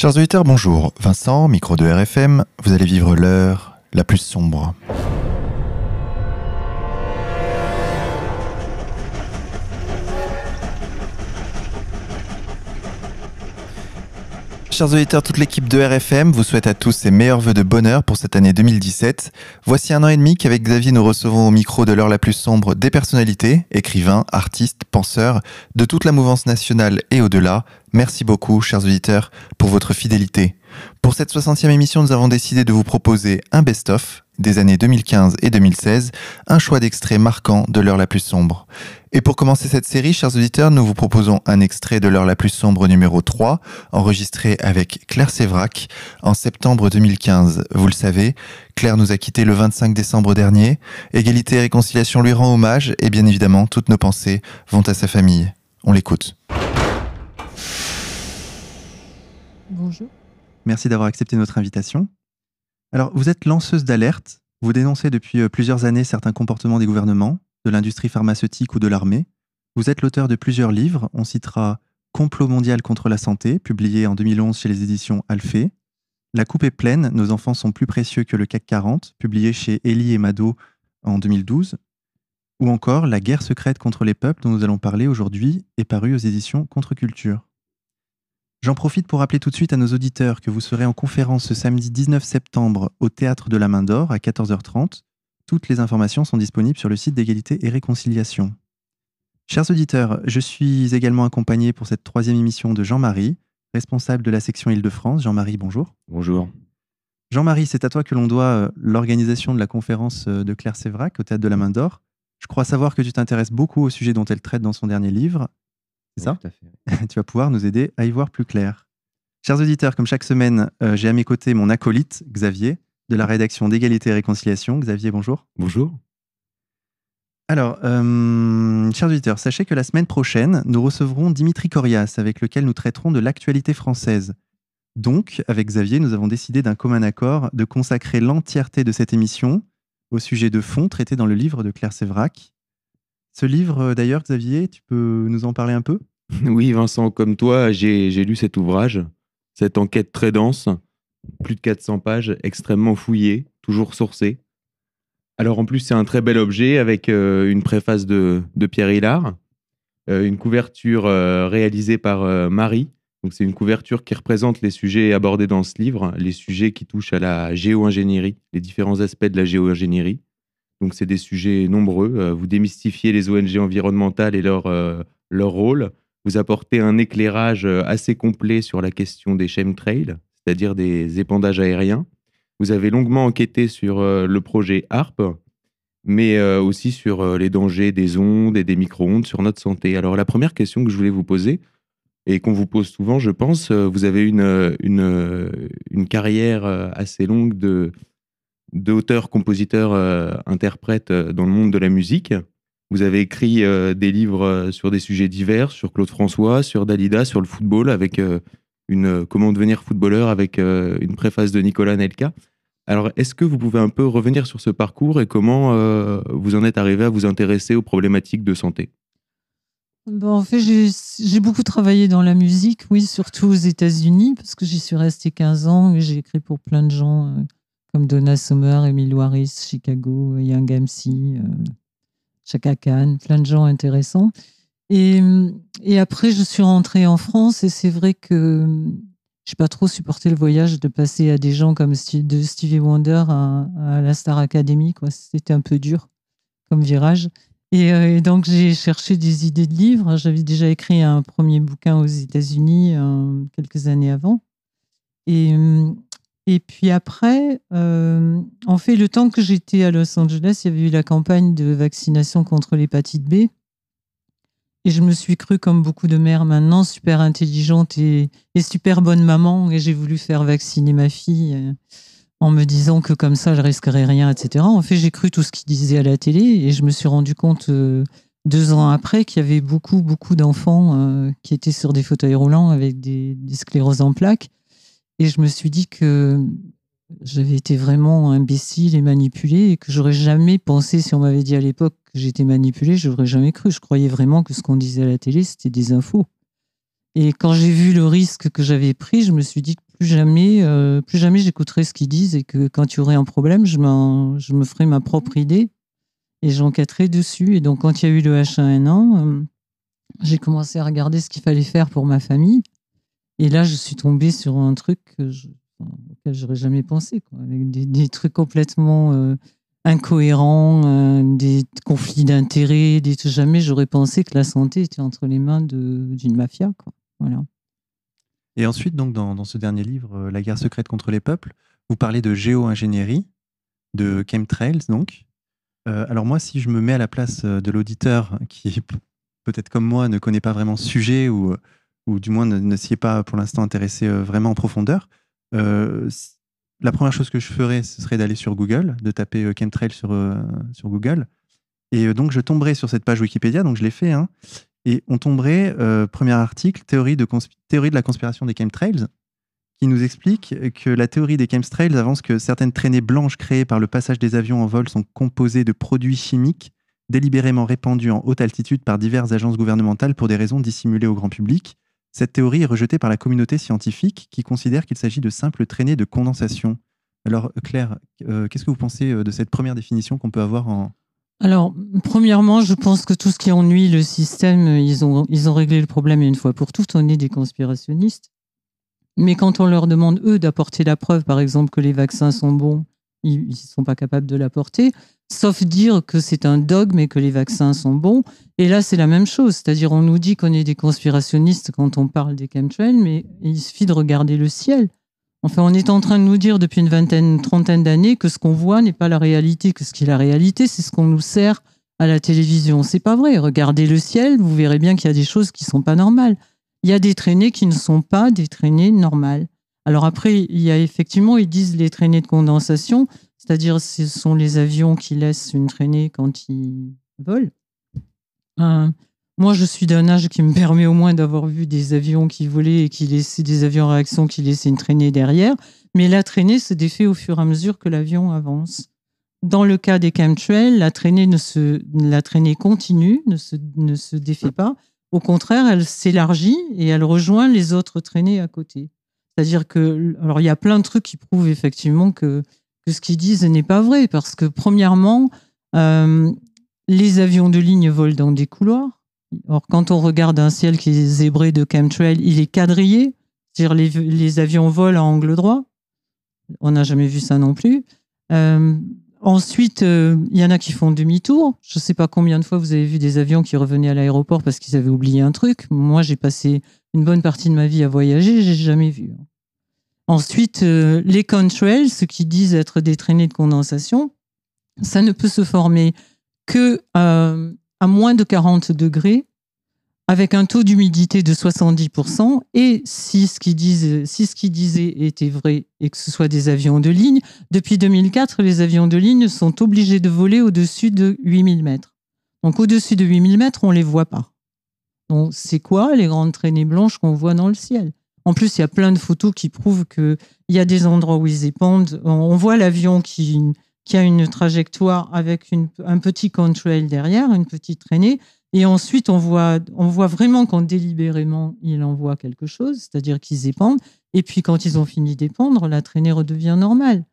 Chers auditeurs, bonjour. Vincent, micro de RFM, vous allez vivre l'heure la plus sombre. Chers auditeurs, toute l'équipe de RFM vous souhaite à tous ses meilleurs voeux de bonheur pour cette année 2017. Voici un an et demi qu'avec Xavier nous recevons au micro de l'heure la plus sombre des personnalités, écrivains, artistes, penseurs, de toute la mouvance nationale et au-delà. Merci beaucoup, chers auditeurs, pour votre fidélité. Pour cette 60e émission, nous avons décidé de vous proposer un best-of des années 2015 et 2016, un choix d'extraits marquants de l'heure la plus sombre. Et pour commencer cette série, chers auditeurs, nous vous proposons un extrait de l'heure la plus sombre numéro 3, enregistré avec Claire Sévrac en septembre 2015. Vous le savez, Claire nous a quittés le 25 décembre dernier. Égalité et réconciliation lui rend hommage et bien évidemment, toutes nos pensées vont à sa famille. On l'écoute. Merci d'avoir accepté notre invitation. Alors, vous êtes lanceuse d'alerte. Vous dénoncez depuis euh, plusieurs années certains comportements des gouvernements, de l'industrie pharmaceutique ou de l'armée. Vous êtes l'auteur de plusieurs livres. On citera Complot mondial contre la santé, publié en 2011 chez les éditions Alphée. La coupe est pleine, nos enfants sont plus précieux que le CAC 40, publié chez Elie et Mado en 2012. Ou encore La guerre secrète contre les peuples, dont nous allons parler aujourd'hui, est paru aux éditions Contre-Culture. J'en profite pour rappeler tout de suite à nos auditeurs que vous serez en conférence ce samedi 19 septembre au Théâtre de la Main d'Or à 14h30. Toutes les informations sont disponibles sur le site d'égalité et réconciliation. Chers auditeurs, je suis également accompagné pour cette troisième émission de Jean-Marie, responsable de la section Île-de-France. Jean-Marie, bonjour. Bonjour. Jean-Marie, c'est à toi que l'on doit euh, l'organisation de la conférence euh, de Claire Sévrac au Théâtre de la Main d'Or. Je crois savoir que tu t'intéresses beaucoup au sujet dont elle traite dans son dernier livre, c'est ça Tu vas pouvoir nous aider à y voir plus clair. Chers auditeurs, comme chaque semaine, euh, j'ai à mes côtés mon acolyte, Xavier, de la rédaction d'égalité et réconciliation. Xavier, bonjour. Bonjour. Alors, euh, chers auditeurs, sachez que la semaine prochaine, nous recevrons Dimitri Corias, avec lequel nous traiterons de l'actualité française. Donc, avec Xavier, nous avons décidé d'un commun accord de consacrer l'entièreté de cette émission au sujet de fond traité dans le livre de Claire Sévrac, ce livre, euh, d'ailleurs, Xavier, tu peux nous en parler un peu? Oui, Vincent, comme toi, j'ai lu cet ouvrage, cette enquête très dense, plus de 400 pages, extrêmement fouillée, toujours sourcée. Alors en plus, c'est un très bel objet avec euh, une préface de, Pierre Hillard, euh, une couverture réalisée par Marie. Donc c'est une couverture qui représente les sujets abordés dans ce livre, les sujets qui touchent à la géo-ingénierie, les différents aspects de la géo-ingénierie. Donc, c'est des sujets nombreux. Euh, vous démystifiez les ONG environnementales et leur, euh, leur rôle. Vous apportez un éclairage euh, assez complet sur la question des chemtrails, c'est-à-dire des épandages aériens. Vous avez longuement enquêté sur le projet HARP, mais aussi sur les dangers des ondes et des micro-ondes sur notre santé. Alors, la première question que je voulais vous poser, et qu'on vous pose souvent, je pense, vous avez une, une, une carrière assez longue de, d'auteurs, compositeurs, euh, interprètes euh, dans le monde de la musique. Vous avez écrit euh, des livres sur des sujets divers, sur Claude François, sur Dalida, sur le football, avec une Comment devenir footballeur, avec une préface de Nicolas Nelka. Alors, est-ce que vous pouvez un peu revenir sur ce parcours et comment vous en êtes arrivé à vous intéresser aux problématiques de santé? En fait, j'ai beaucoup travaillé dans la musique, oui, surtout aux États-Unis, parce que j'y suis restée 15 ans et j'ai écrit pour plein de gens comme Donna Summer, Emile Waris, Chicago, Young MC, euh, Chaka Khan, plein de gens intéressants. Et, et, après, je suis rentrée en France et c'est vrai que je n'ai pas trop supporté le voyage de passer à des gens comme de Stevie Wonder à, la Star Academy. C'était un peu dur comme virage. Et, euh, et donc, j'ai cherché des idées de livres. J'avais déjà écrit un premier bouquin aux États-Unis euh, quelques années avant. Et, et puis après, euh, en fait, le temps que j'étais à Los Angeles, il y avait eu la campagne de vaccination contre l'hépatite B. Et je me suis crue, comme beaucoup de mères maintenant, super intelligente et, super bonne maman. Et j'ai voulu faire vacciner ma fille euh, en me disant que comme ça, je risquerais rien, etc. En fait, j'ai cru tout ce qu'il disait à la télé et je me suis rendu compte euh, deux ans après qu'il y avait beaucoup, beaucoup d'enfants qui étaient sur des fauteuils roulants avec des, des scléroses en plaques et je me suis dit que j'avais été vraiment imbécile et manipulée et que j'aurais jamais pensé, si on m'avait dit à l'époque que j'étais manipulée, je n'aurais jamais cru. Je croyais vraiment que ce qu'on disait à la télé, c'était des infos. Et quand j'ai vu le risque que j'avais pris, je me suis dit que plus jamais, euh, plus jamais j'écouterai ce qu'ils disent et que quand il y aurait un problème, je, je me ferai ma propre idée et j'enquêterai dessus. Et donc, quand il y a eu le H1N1, euh, j'ai commencé à regarder ce qu'il fallait faire pour ma famille. Et là, je suis tombée sur un truc que je, auquel j'aurais jamais pensé, avec des, trucs complètement euh, incohérents, euh, des conflits d'intérêts, des jamais j'aurais pensé que la santé était entre les mains d'une mafia. Voilà. Et ensuite, donc, dans, ce dernier livre, La guerre secrète contre les peuples, vous parlez de géo-ingénierie, de chemtrails, donc. alors moi, si je me mets à la place de l'auditeur qui peut-être comme moi, ne connaît pas vraiment ce sujet ou, ou du moins ne, s'y est pas pour l'instant intéressé euh, vraiment en profondeur, euh, la première chose que je ferais, ce serait d'aller sur Google, de taper euh, chemtrail sur, Google. Et donc, je tomberai sur cette page Wikipédia, donc je l'ai fait. Hein, et on tomberait, premier article, théorie de, la conspiration des chemtrails, qui nous explique que la théorie des chemtrails avance que certaines traînées blanches créées par le passage des avions en vol sont composées de produits chimiques délibérément répandue en haute altitude par diverses agences gouvernementales pour des raisons dissimulées au grand public. Cette théorie est rejetée par la communauté scientifique qui considère qu'il s'agit de simples traînées de condensation. Alors Claire, euh, qu'est-ce que vous pensez euh, de cette première définition qu'on peut avoir en... Alors, premièrement, je pense que tout ce qui ennuie le système, ils ont, ils ont réglé le problème une fois pour toutes. On est des conspirationnistes. Mais quand on leur demande, eux, d'apporter la preuve, par exemple, que les vaccins sont bons, ils ne sont pas capables de l'apporter sauf dire que c'est un dogme et que les vaccins sont bons. Et là, c'est la même chose. C'est-à-dire, on nous dit qu'on est des conspirationnistes quand on parle des chemtrails, mais il suffit de regarder le ciel. Enfin, on est en train de nous dire depuis une vingtaine, trentaine d'années que ce qu'on voit n'est pas la réalité, que ce qui est la réalité, c'est ce qu'on nous sert à la télévision. C'est pas vrai. Regardez le ciel, vous verrez bien qu'il y a des choses qui sont pas normales. Il y a des traînées qui ne sont pas des traînées normales. Alors après, il y a effectivement, ils disent les traînées de condensation. C'est-à-dire, ce sont les avions qui laissent une traînée quand ils volent. Euh, moi, je suis d'un âge qui me permet au moins d'avoir vu des avions qui volaient et qui laissaient des avions en réaction qui laissaient une traînée derrière. Mais la traînée se défait au fur et à mesure que l'avion avance. Dans le cas des chemtrails, la traînée, ne se, la traînée continue, ne se, ne se défait pas. Au contraire, elle s'élargit et elle rejoint les autres traînées à côté. C'est-à-dire que, alors il y a plein de trucs qui prouvent effectivement que ce qu'ils disent n'est pas vrai, parce que premièrement, euh, les avions de ligne volent dans des couloirs. Or, quand on regarde un ciel qui est zébré de chemtrail, il est quadrillé, c'est-à-dire les, les, avions volent à angle droit. On n'a jamais vu ça non plus. Euh, ensuite, euh, il y en a qui font demi-tour. Je ne sais pas combien de fois vous avez vu des avions qui revenaient à l'aéroport parce qu'ils avaient oublié un truc. Moi, j'ai passé une bonne partie de ma vie à voyager, j'ai jamais vu. Ensuite, euh, les contrails, ce qui disent être des traînées de condensation, ça ne peut se former que euh, à moins de 40 degrés avec un taux d'humidité de 70%. Et si ce qu'ils disaient était vrai et que ce soit des avions de ligne, depuis 2004, les avions de ligne sont obligés de voler au-dessus de 8000 mètres. Donc au-dessus de 8000 mètres, on ne les voit pas. Donc c'est quoi les grandes traînées blanches qu'on voit dans le ciel? En plus, il y a plein de photos qui prouvent qu'il y a des endroits où ils épandent. On voit l'avion qui, a une trajectoire avec un petit contrail derrière, une petite traînée. Et ensuite, on voit, on voit vraiment quand délibérément, il envoie quelque chose, c'est-à-dire qu'ils épandent. Et puis, quand ils ont fini d'épandre, la traînée redevient normale.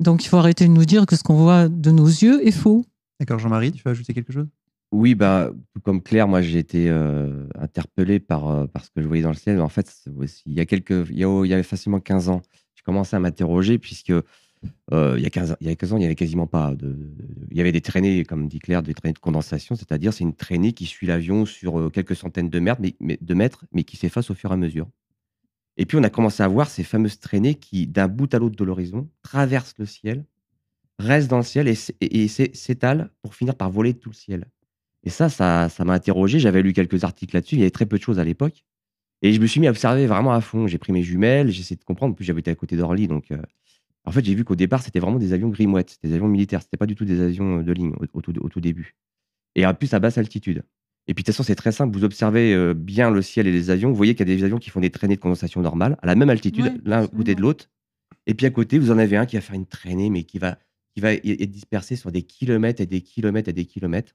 Donc, il faut arrêter de nous dire que ce qu'on voit de nos yeux est faux. D'accord, Jean-Marie, tu veux ajouter quelque chose? Oui, bah, comme Claire, moi j'ai été interpellé par, ce que je voyais dans le ciel. En fait, il y a quelques, il y, avait facilement 15 ans, j'ai commencé à m'interroger puisque il, y a 15, il y a 15 ans, il n'y avait quasiment pas de, Il y avait des traînées, comme dit Claire, des traînées de condensation, c'est-à-dire c'est une traînée qui suit l'avion sur quelques centaines de mètres, mais, de mètres, mais qui s'efface au fur et à mesure. Et puis on a commencé à voir ces fameuses traînées qui, d'un bout à l'autre de l'horizon, traversent le ciel, restent dans le ciel et, et s'étalent pour finir par voler tout le ciel. Et ça, ça, m'a interrogé. J'avais lu quelques articles là-dessus. Il y avait très peu de choses à l'époque. Et je me suis mis à observer vraiment à fond. J'ai pris mes jumelles, j'ai essayé de comprendre. En plus, j'avais été à côté d'Orly. Donc, euh, en fait, j'ai vu qu'au départ, c'était vraiment des avions grimouettes, des avions militaires. C'était pas du tout des avions de ligne au, tout, début. Et en plus, à basse altitude. Et puis, de toute façon, c'est très simple. Vous observez euh, bien le ciel et les avions. Vous voyez qu'il y a des avions qui font des traînées de condensation normales, à la même altitude, l'un à côté de l'autre. Et puis, à côté, vous en avez un qui va faire une traînée, mais qui va, qui va être dispersé sur des kilomètres et des kilomètres et des kilomètres.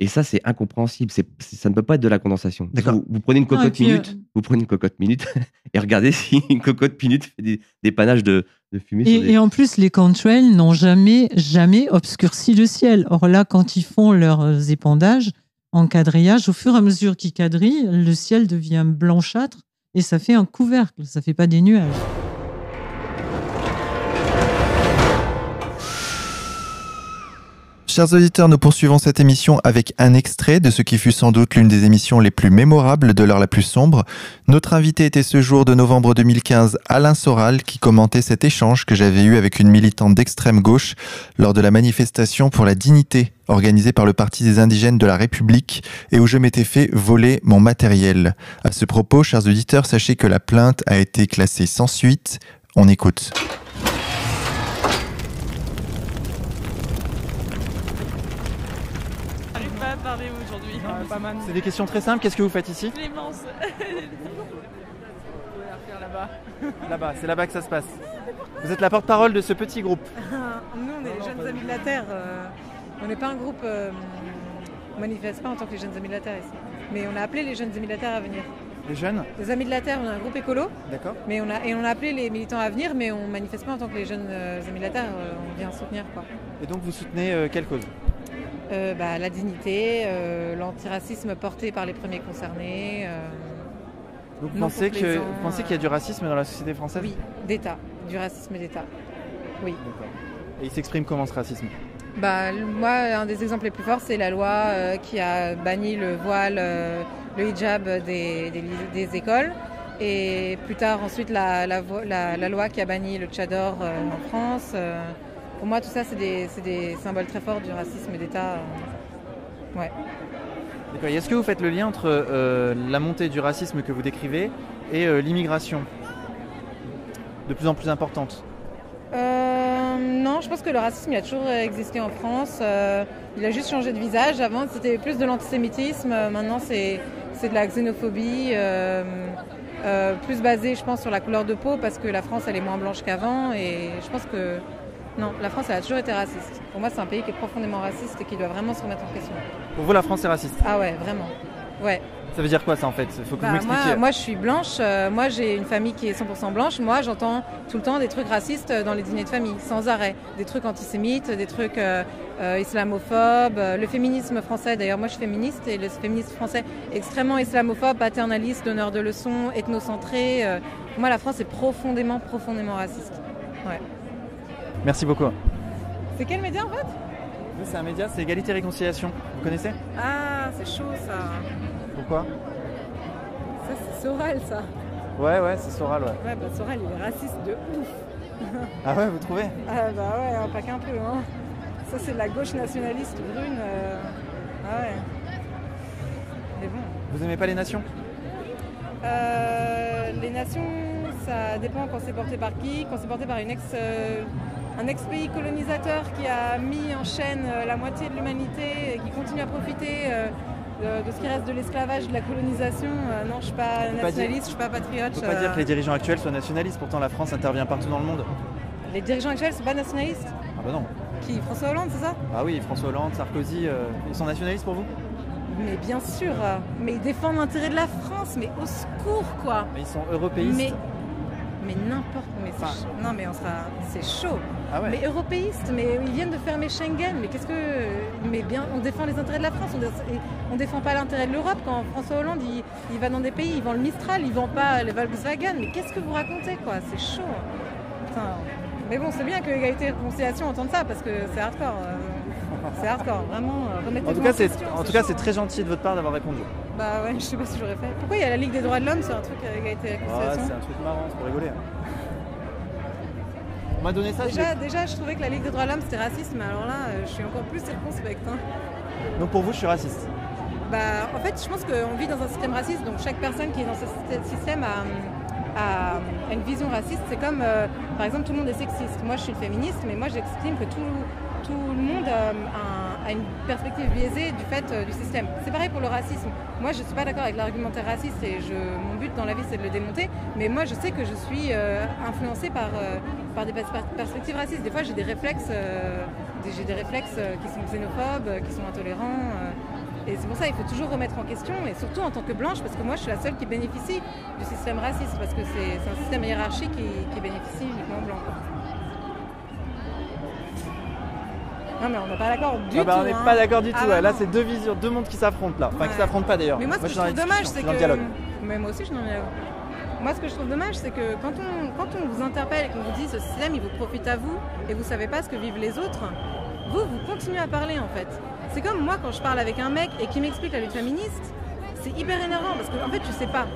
Et ça, c'est incompréhensible. C'est, ça ne peut pas être de la condensation. D'accord. Vous, vous prenez une cocotte minute, euh, vous prenez une cocotte minute et regardez si une cocotte minute fait des, des panaches de, de fumée. sur des- Et, et en plus, les contrails n'ont jamais, jamais obscurci le ciel. Or là, quand ils font leurs épandages en quadrillage, au fur et à mesure qu'ils quadrillent, le ciel devient blanchâtre et ça fait un couvercle, ça fait pas des nuages. Chers auditeurs, nous poursuivons cette émission avec un extrait de ce qui fut sans doute l'une des émissions les plus mémorables de l'heure la plus sombre. Notre invité était ce jour de novembre 2015 Alain Soral qui commentait cet échange que j'avais eu avec une militante d'extrême gauche lors de la manifestation pour la dignité organisée par le Parti des indigènes de la République et où je m'étais fait voler mon matériel. À ce propos, chers auditeurs, sachez que la plainte a été classée sans suite. On écoute. J'arrive pas à parler aujourd'hui. pas mal. C'est des questions très simples. Qu'est-ce que vous faites ici Clémence. faire là-bas. Là-bas, c'est là-bas que ça se passe. Vous êtes la porte-parole de ce petit groupe. Nous, on est les Jeunes Amis de la Terre. euh, on n'est pas un groupe. euh, on manifeste pas en tant que les Jeunes Amis de la Terre ici. Mais on a appelé les Jeunes Amis de la Terre à venir. Les jeunes, Les Amis de la Terre, on a un groupe écolo. d'accord Mais on a, et on a appelé les militants à venir, mais on manifeste pas en tant que les Jeunes euh, Amis de la Terre. euh, on vient soutenir quoi. Et donc vous soutenez euh, quelle cause? Euh, bah, la dignité, euh, l'antiracisme porté par les premiers concernés. euh, Donc vous pensez qu'il y a du racisme dans la société française? Oui, d'État, du racisme d'État. Oui. Et il s'exprime comment ce racisme? Bah, moi, un des exemples les plus forts, c'est la loi euh, qui a banni le voile, le hijab des, des, écoles. Et plus tard, ensuite, la, la, la- la loi qui a banni le tchador en France. Pour moi, tout ça, c'est des, symboles très forts du racisme d'État. euh. Ouais. D'accord. Est-ce que vous faites le lien entre euh, la montée du racisme que vous décrivez et euh, l'immigration? De plus en plus importante Euh, non, je pense que le racisme, il a toujours existé en France. Il a juste changé de visage. Avant, c'était plus de l'antisémitisme. Maintenant, c'est de la xénophobie, plus basée, je pense, sur la couleur de peau, parce que la France, elle est moins blanche qu'avant. Et je pense que non, la France, elle a toujours été raciste. Pour moi, c'est un pays qui est profondément raciste et qui doit vraiment se remettre en question. Pour vous, la France est raciste? Ah ouais, vraiment. Ouais. Ça veut dire quoi ça en fait? Faut que Bah, vous m'expliquiez. moi, moi, je suis blanche. euh, moi, j'ai une famille qui est 100% blanche. Moi, j'entends tout le temps des trucs racistes dans les dîners de famille, sans arrêt. Des trucs antisémites, des trucs euh, euh, islamophobes. euh, Le féminisme français, d'ailleurs, moi, je suis féministe et le féminisme français extrêmement islamophobe, paternaliste, donneur de leçons, ethnocentré. euh. Pour moi, la France est profondément, profondément raciste. Ouais. Merci beaucoup. C'est quel média en fait? C'est un média, c'est Égalité et Réconciliation. Vous connaissez? Ah, c'est chaud ça. Pourquoi? Ça, c'est Soral, ça. Ouais, ouais, c'est Soral, ouais. Ouais, bah Soral, il est raciste de ouf. Ah ouais, vous trouvez? Ah bah ouais, hein, pas qu'un peu. Hein. Ça c'est de la gauche nationaliste brune. euh. Ah ouais. Mais bon. Vous aimez pas les nations? Euh, les nations, ça dépend quand c'est porté par qui. Quand c'est porté par une ex, euh, un ex-pays colonisateur qui a mis en chaîne euh, la moitié de l'humanité et qui continue à profiter euh, de, de ce qui reste de l'esclavage, de la colonisation. euh, non, je suis pas nationaliste, je suis pas patriote. On peut pas euh. dire que les dirigeants actuels soient nationalistes, pourtant la France intervient partout dans le monde. Les dirigeants actuels sont pas nationalistes? Ah bah non. Qui François Hollande, c'est ça? Ah oui, François Hollande, Sarkozy, euh, ils sont nationalistes pour vous? Mais bien sûr, mais ils défendent l'intérêt de la France, mais au secours quoi. Mais ils sont européistes. Mais, mais n'importe, mais Enfin- non mais on sera, c'est chaud. Ah ouais Mais européistes, mais ils viennent de fermer Schengen, mais qu'est-ce que, mais bien, on défend les intérêts de la France, on, on défend pas l'intérêt de l'Europe quand François Hollande il, il va dans des pays, il vend le Mistral, il vend pas le Volkswagen, mais qu'est-ce que vous racontez quoi, c'est chaud. Putain. Mais bon, c'est bien que Égalité et Réconciliation entendent ça parce que c'est hardcore. euh, c'est hardcore, vraiment. euh, En remettez-vous tout cas, c'est en tout cas, c'est hein. très gentil de votre part d'avoir répondu. Bah ouais, je sais pas si j'aurais fait. Pourquoi il y a la Ligue des droits de l'homme sur un truc à égalité et Ah, réconciliation c'est un truc marrant, c'est pour rigoler. hein. M'a donné ça, déjà, déjà, je trouvais que la Ligue des droits de l'homme c'était raciste, mais alors là, euh, je suis encore plus circonspecte. hein. Donc pour vous, je suis raciste. Bah, en fait, je pense qu'on vit dans un système raciste, donc chaque personne qui est dans ce syst- système a, a- a une vision raciste. C'est comme, euh, par exemple, tout le monde est sexiste. Moi, je suis féministe, mais moi, j'estime que tout, tout le monde euh, a, a une perspective biaisée du fait euh, du système. C'est pareil pour le racisme. Moi, je ne suis pas d'accord avec l'argumentaire raciste et je, mon but dans la vie, c'est de le démonter. Mais moi, je sais que je suis euh, influencée par, euh, par des pers- perspectives racistes. Des fois, j'ai des réflexes, des- réflexes qui sont xénophobes, qui sont intolérants. Et c'est pour ça qu'il faut toujours remettre en question, et surtout en tant que blanche, parce que moi je suis la seule qui bénéficie du système raciste, parce que c'est un système hiérarchique qui, qui bénéficie uniquement aux Non mais on n'est pas d'accord du Ah bah, tout. on n'est hein. pas d'accord du Ah tout. ouais. Là, c'est deux visions, deux mondes qui s'affrontent là. Enfin, qui Ouais. s'affrontent pas d'ailleurs. Mais moi, ce que je trouve dommage, c'est que. le dialogue. Mais moi aussi, je le dialogue. Moi, ce que je trouve dommage, c'est que quand on, quand on vous interpelle et qu'on vous dit ce système, il vous profite à vous et vous savez pas ce que vivent les autres, vous, vous continuez à parler en fait. C'est comme moi quand je parle avec un mec et qui m'explique la lutte féministe, c'est hyper énervant parce que en fait, tu sais pas.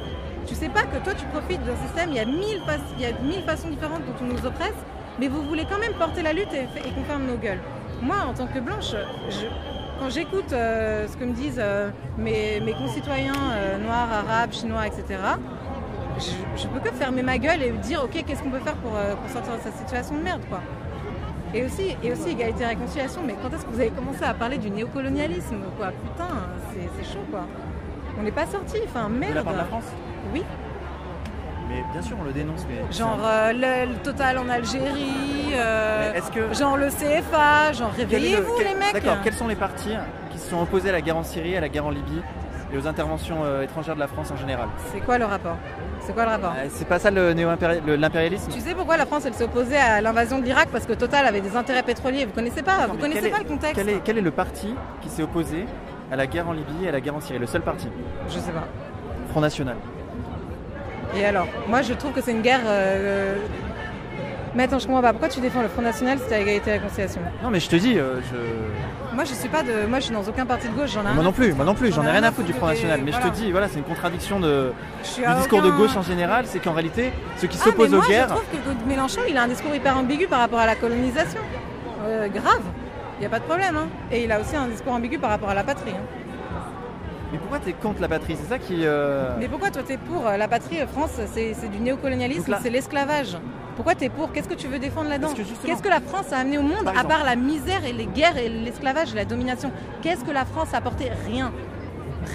Tu sais pas que toi, tu profites d'un système, il y, a mille il y a mille façons différentes dont on nous oppresse, mais vous voulez quand même porter la lutte et, et qu'on ferme nos gueules. Moi, en tant que blanche, je- quand j'écoute euh, ce que me disent euh, mes, mes concitoyens euh, noirs, arabes, chinois, etc., je, je peux que fermer ma gueule et dire ok qu'est-ce qu'on peut faire pour, pour sortir de cette situation de merde quoi. Et aussi, et aussi égalité et réconciliation, mais quand est-ce que vous avez commencé à parler du néocolonialisme quoi? Putain, c'est chaud quoi. On n'est pas sorti, enfin De la merde. part de la France? Oui, Mais bien sûr, on le dénonce. Mais genre euh, le, le total en Algérie, euh, que. genre le CFA, genre le- réveillez-vous les mecs D'accord, quels sont les partis qui se sont opposés à la guerre en Syrie, à la guerre en Libye et aux interventions euh, étrangères de la France en général C'est quoi le rapport? C'est quoi le rapport? C'est pas ça le l'impérialisme? Tu sais pourquoi la France elle s'est opposée à l'invasion de l'Irak? Parce que Total avait des intérêts pétroliers. Vous connaissez pas Vous connaissez pas est- le contexte quel est, quel est le parti qui s'est opposé à la guerre en Libye et à la guerre en Syrie? Le seul parti? Je sais pas. Front National. Et alors Moi je trouve que c'est une guerre. euh, Mais attends, je comprends pas. Pourquoi tu défends le Front National si t'as égalité et réconciliation Non, mais je te dis, euh, je... Moi je suis pas de. Moi je suis dans aucun parti de gauche. J'en ai moi non plus, moi non plus, j'en ai rien à foutre du Front National. Mais je te dis, voilà, c'est une contradiction de, du discours de gauche en général, c'est qu'en réalité, ceux qui Ah, s'opposent aux guerres. Je trouve que Mélenchon il a un discours hyper ambigu par rapport à la colonisation. Euh, grave. Il n'y a pas de problème. Hein. Et il a aussi un discours ambigu par rapport à la patrie. hein. Mais pourquoi t'es contre la patrie? C'est ça qui. euh, Mais pourquoi toi t'es pour euh, la patrie euh, France C'est du néocolonialisme, là- c'est l'esclavage? Pourquoi t'es pour? Qu'est-ce que tu veux défendre là-dedans? Justement- Qu'est-ce que la France a amené au monde Par à part la misère et les guerres et l'esclavage et la domination? Qu'est-ce que la France a apporté? Rien.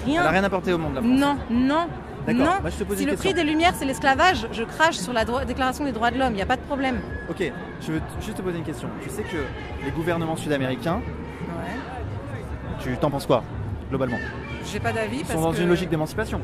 Elle a Rien. rien apporté au monde, la France. Non, non, non. moi, je te pose si le question. prix des Lumières c'est l'esclavage, je crache sur la déclaration des droits de l'homme, il n'y a pas de problème. Ok, je veux juste te poser une question. Tu sais que les gouvernements sud-américains, Ouais. tu t'en penses quoi, globalement J'ai pas d'avis Ils parce sont dans que une logique d'émancipation.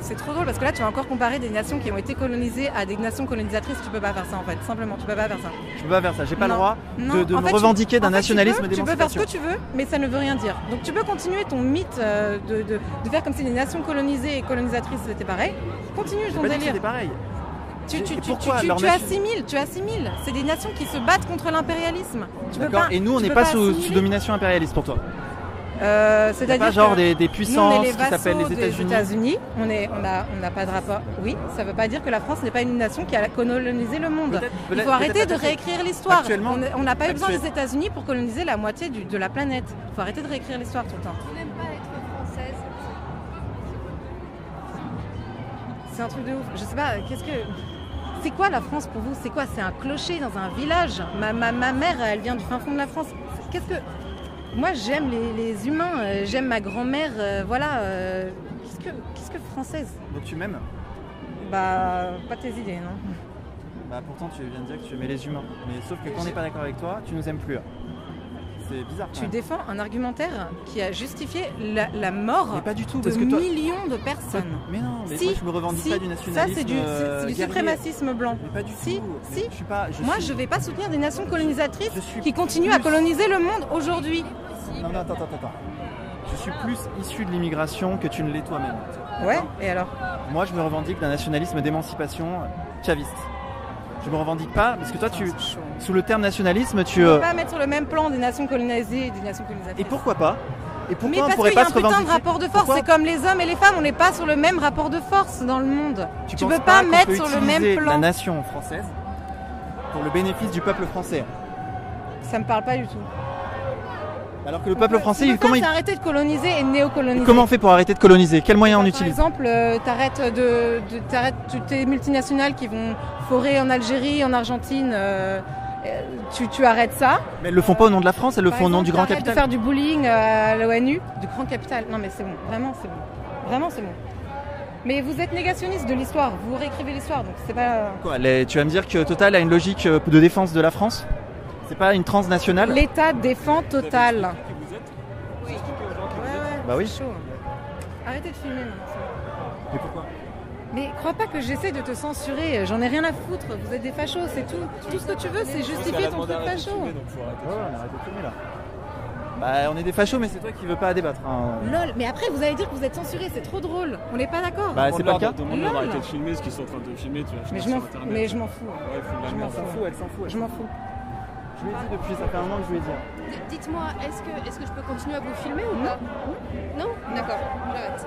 c'est trop drôle parce que là tu vas encore comparer des nations qui ont été colonisées à des nations colonisatrices. Tu peux pas faire ça en fait, simplement tu peux pas faire ça. Je peux pas faire ça, j'ai pas le droit Non, de, me fait, revendiquer d'un fait, tu nationalisme peux- Tu peux faire ce que tu veux, mais ça ne veut rien dire. Donc tu peux continuer ton mythe euh, de, de- de faire comme si les nations colonisées et colonisatrices c'était pareil. Continue ton pas délire. c'était pareil. Tu, tu, pourquoi assimiles, tu assimiles. C'est des nations qui se battent contre l'impérialisme. D'accord Et nous, on n'est pas, sous domination impérialiste pour toi. Euh, C'est-à-dire pas genre que des, nous, on puissances est les qui s'appellent les des États-Unis. États-Unis. On est, on a, on n'a pas de rapport. Oui, ça veut pas dire que la France n'est pas une nation qui a colonisé le monde. Il faut arrêter de réécrire l'histoire. Actuellement- On n'a pas eu besoin des États-Unis pour coloniser la moitié du- de la planète. Il faut arrêter de réécrire l'histoire tout le temps. On n'aime pas être française. C'est un truc de ouf. Je sais pas, qu'est-ce que. C'est quoi la France pour vous? C'est quoi? C'est un clocher dans un village? Ma, ma, ma mère, elle vient du fin fond de la France. Qu'est-ce que. Moi, j'aime les, les humains, euh, j'aime ma grand-mère, euh, voilà. euh, Qu'est-ce que, qu'est-ce que française Donc tu m'aimes Bah, pas tes idées, non Bah pourtant tu viens de dire que tu aimais les humains. Mais sauf que quand on n'est pas d'accord avec toi, tu nous aimes plus. Bizarre. Tu défends un argumentaire qui a justifié la, la mort Mais pas du tout, de parce que toi. millions de personnes. Mais non, mais Si, moi je me revendique si, pas du ça nationalisme. c'est du, c'est- euh, du guerrier. suprémacisme blanc. Mais pas du Si, tout. Si. Je suis pas. je Moi, suis- je vais pas soutenir des nations colonisatrices suis qui continuent à coloniser le monde aujourd'hui. Non, non, attends, attends, attends. Je suis plus issu de l'immigration que tu ne l'es toi-même. Ouais, et alors? Moi, je me revendique d'un nationalisme d'émancipation chaviste. Je me revendique pas, parce que toi, tu, sous le terme nationalisme, tu. On euh, peut pas mettre sur le même plan des nations colonisées et des nations colonisatrices. Et pourquoi pas Et pourquoi Mais on parce pourrait qu'il y a pas un putain de rapport de force. C'est comme les hommes et les femmes, on n'est pas sur le même rapport de force dans le monde. Tu, penses peux pas, mettre sur le même plan. La nation française pour le bénéfice du peuple français. Ça me parle pas du tout. Alors que le peuple français, il- comment, il- arrêter de coloniser et néocoloniser. comment on fait pour arrêter de coloniser? Quels moyens on Par utilise exemple, euh, t'arrêtes de, de t'arrêtes toutes tes multinationales qui vont forer en Algérie, en Argentine. euh, euh, tu, tu arrêtes ça. Mais elles le font pas au nom de la France, elles le Par font au nom du grand capital. de faire du bullying à l'ONU, du grand capital. Non mais c'est bon, vraiment c'est bon. Vraiment c'est bon. Mais vous êtes négationniste de l'histoire, vous réécrivez l'histoire, donc c'est pas... Quoi, les- tu vas me dire que Total a une logique de défense de la France? C'est pas une transnationale L'État défend Total. Bah oui. C'est chaud. Arrêtez de filmer. Mais pourquoi? Mais crois pas que j'essaie de te censurer, j'en ai rien à foutre, vous êtes des fachos, c'est tout. Tout ce que tu veux, c'est justifier ton truc facho. Ouais, ouais, on arrête de filmer là. Bah, on est des fachos, mais c'est toi qui veux pas débattre. hein. Lol, mais après vous allez dire que vous êtes censuré, c'est trop drôle. On n'est pas d'accord. Bah, c'est pas le cas. Demande-leur d'arrêter de filmer ce qu'ils sont en train de filmer, tu mais je m'en fous. Mais je m'en fous. Ouais, Je m'en elle s'en fout. Je m'en fous. Je lui ai dit depuis, ça fait un moment que je lui ai dit. Dites-moi, est-ce que, est que je peux continuer à vous filmer ou pas Non D'accord, j'arrête.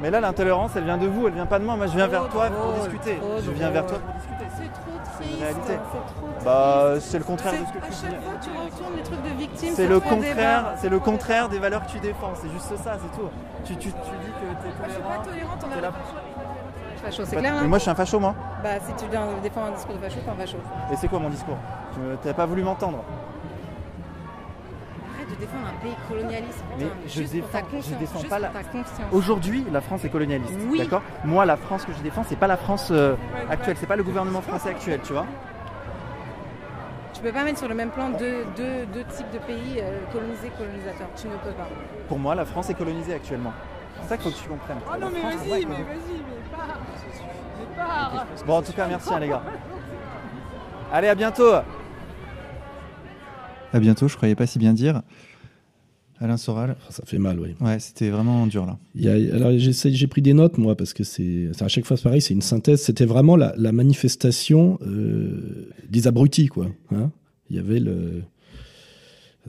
Mais là, l'intolérance, elle vient de vous, elle vient pas de moi. Moi, je viens vers toi pour discuter. Je viens vers toi pour discuter. C'est trop triste. réalité. C'est trop triste. Bah, c'est le contraire de ce que à tu chaque dis. fois tu retournes les trucs de victimes. C'est le contraire, c'est le contraire des valeurs que tu défends. C'est juste ça, c'est tout. Tu, tu, tu dis que t'es Moi, je suis pas tolérant. tolérante t'es C'est clair Mais moi, je suis un facho, moi. Bah si tu défends un discours de facho, t'es un facho. Et c'est quoi mon discours? Tu me- T'as pas voulu m'entendre. Arrête de défendre un pays colonialiste. Mais putain, je juste pour ta défends- je conscience, défends juste pas la- pour ta conscience. Aujourd'hui, la France est colonialiste. Oui. D'accord? Moi, la France que je défends, c'est pas la France euh, actuelle. C'est pas le gouvernement français actuel, tu vois? Tu peux pas mettre sur le même plan deux, deux, deux types de pays euh, colonisés, colonisateurs. Tu ne peux pas. Pour moi, la France est colonisée actuellement. C'est ça qu'il faut que tu comprennes. Oh non, mais vas-y, mais vas-y, Bon, en tout cas, merci, hein, les gars. Allez, à bientôt. À bientôt, je croyais pas si bien dire. Alain Soral. Ah, Ça fait mal, oui. Ouais, c'était vraiment dur là. Il y a- alors j'ai pris des notes moi parce que c'est à chaque fois c'est pareil, c'est une synthèse. C'était vraiment la, la manifestation euh, des abrutis quoi. hein. il y avait le,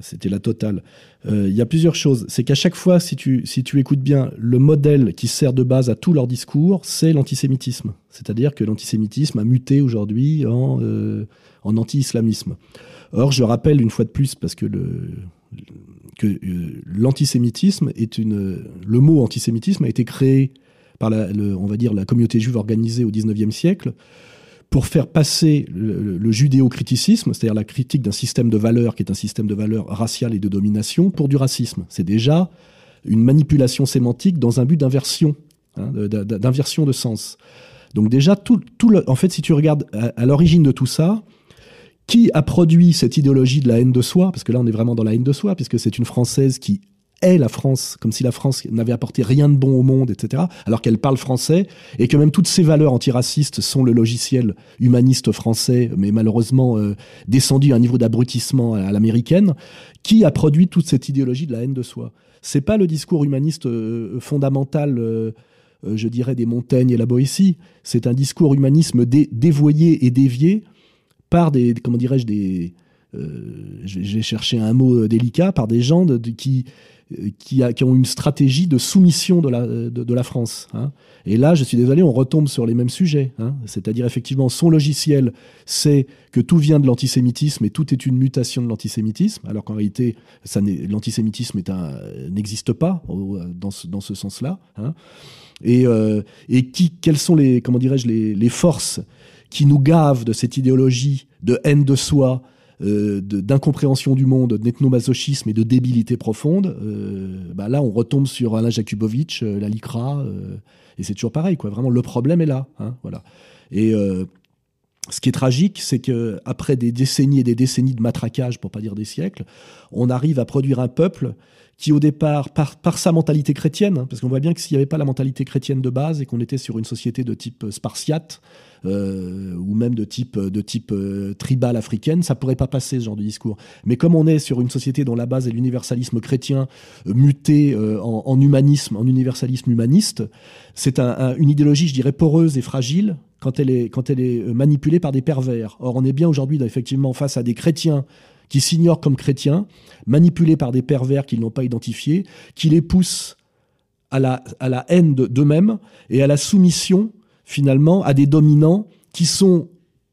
c'était la totale. Euh, il y a plusieurs choses. C'est qu'à chaque fois, si tu écoutes bien, le modèle qui sert de base à tout leur discours, c'est l'antisémitisme. C'est-à-dire que l'antisémitisme a muté aujourd'hui en euh, en anti-islamisme. Or, je rappelle une fois de plus parce que le euh, l'antisémitisme est. Le mot antisémitisme a été créé par la, on va dire la communauté juive organisée au XIXe siècle pour faire passer le, le- judéo-criticisme, c'est-à-dire la critique d'un système de valeurs qui est un système de valeurs raciales et de domination, pour du racisme. C'est déjà une manipulation sémantique dans un but d'inversion, hein, d'inversion de sens. Donc déjà, tout, tout en fait, si tu regardes à l'origine de tout ça, qui a produit cette idéologie de la haine de soi Parce que là, on est vraiment dans la haine de soi, puisque c'est une Française qui est la France, comme si la France n'avait apporté rien de bon au monde, etc., alors qu'elle parle français, et que même toutes ces valeurs antiracistes sont le logiciel humaniste français, mais malheureusement euh, descendu à un niveau d'abrutissement à l'américaine, qui a produit toute cette idéologie de la haine de soi C'est pas le discours humaniste euh, fondamental, euh, je dirais, des Montaigne et la Boétie, c'est un discours humanisme dé- dévoyé et dévié par des, comment dirais-je, des, vais chercher un mot délicat, par des gens qui, qui, a- qui ont une stratégie de soumission de la, France. hein. Et là, je suis désolé, on retombe sur les mêmes sujets. hein. C'est-à-dire, effectivement, son logiciel, c'est que tout vient de l'antisémitisme et tout est une mutation de l'antisémitisme, alors qu'en réalité, l'antisémitisme n'existe pas au- dans ce, sens-là. hein. Et, euh, quelles sont les, comment les forces qui nous gavent de cette idéologie de haine de soi, euh, d'incompréhension du monde, d'ethnomasochisme et de débilité profonde, euh, bah là, on retombe sur Alain Jakubowicz, euh, la LICRA, et c'est toujours pareil, quoi. Vraiment, le problème est là, hein, voilà. Et ce qui est tragique, c'est que après des décennies et des décennies de matraquage, pour pas dire des siècles, on arrive à produire un peuple qui, au départ, par, sa mentalité chrétienne, hein, parce qu'on voit bien que s'il n'y avait pas la mentalité chrétienne de base et qu'on était sur une société de type spartiate, ou même de type, de type euh, tribal africaine, ça pourrait pas passer ce genre de discours. Mais comme on est sur une société dont la base est l'universalisme chrétien euh, muté euh, en, humanisme, en universalisme humaniste, c'est un- un- une idéologie, je dirais, poreuse et fragile quand elle est, quand elle est euh, manipulée par des pervers. Or, on est bien aujourd'hui effectivement face à des chrétiens qui s'ignorent comme chrétiens, manipulés par des pervers qu'ils n'ont pas identifiés, qui les poussent à la, à la haine de- d'eux-mêmes et à la soumission, finalement, à des dominants qui sont,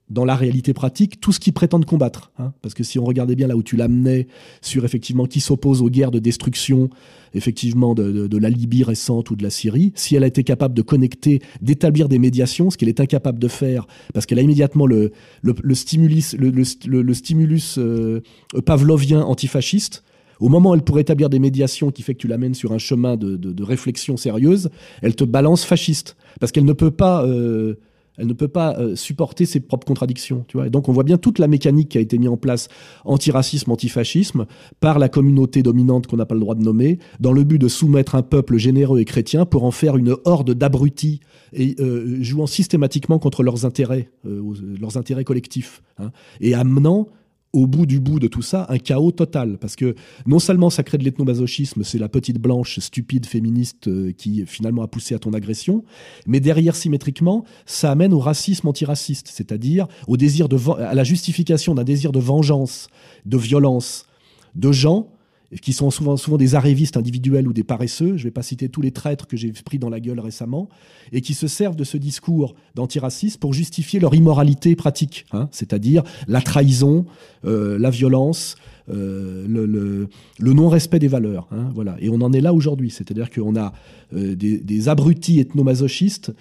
dans la réalité pratique, tout ce qu'ils prétendent combattre. hein. Parce que si on regardait bien là où tu l'amenais, sur effectivement qui s'oppose aux guerres de destruction, effectivement de, de- de la Libye récente ou de la Syrie, si elle a été capable de connecter, d'établir des médiations, ce qu'elle est incapable de faire, parce qu'elle a immédiatement le, le, le stimulus, le, le- stimulus euh, pavlovien antifasciste, au moment où elle pourrait établir des médiations qui fait que tu l'amènes sur un chemin de, de- de réflexion sérieuse, elle te balance fasciste. Parce qu'elle ne peut pas. euh, Elle ne peut pas euh, supporter ses propres contradictions. Tu vois donc on voit bien toute la mécanique qui a été mise en place antiracisme, antifascisme par la communauté dominante qu'on n'a pas le droit de nommer, dans le but de soumettre un peuple généreux et chrétien pour en faire une horde d'abrutis euh, jouant systématiquement contre leurs intérêts, euh, leurs intérêts collectifs, hein, et amenant au bout du bout de tout ça, un chaos total. Parce que non seulement ça crée de l'ethnomasochisme, c'est la petite blanche stupide féministe euh, qui finalement a poussé à ton agression, mais derrière symétriquement, ça amène au racisme antiraciste, c'est-à-dire au désir de à la justification d'un désir de vengeance, de violence, de gens qui sont souvent, des arrivistes individuels ou des paresseux, je ne vais pas citer tous les traîtres que j'ai pris dans la gueule récemment, et qui se servent de ce discours d'antiracisme pour justifier leur immoralité pratique, hein, c'est-à-dire la trahison, euh, la violence, euh, le, non-respect des valeurs. Hein, voilà. Et on en est là aujourd'hui, c'est-à-dire qu'on a euh, des, des, abrutis ethnomasochistes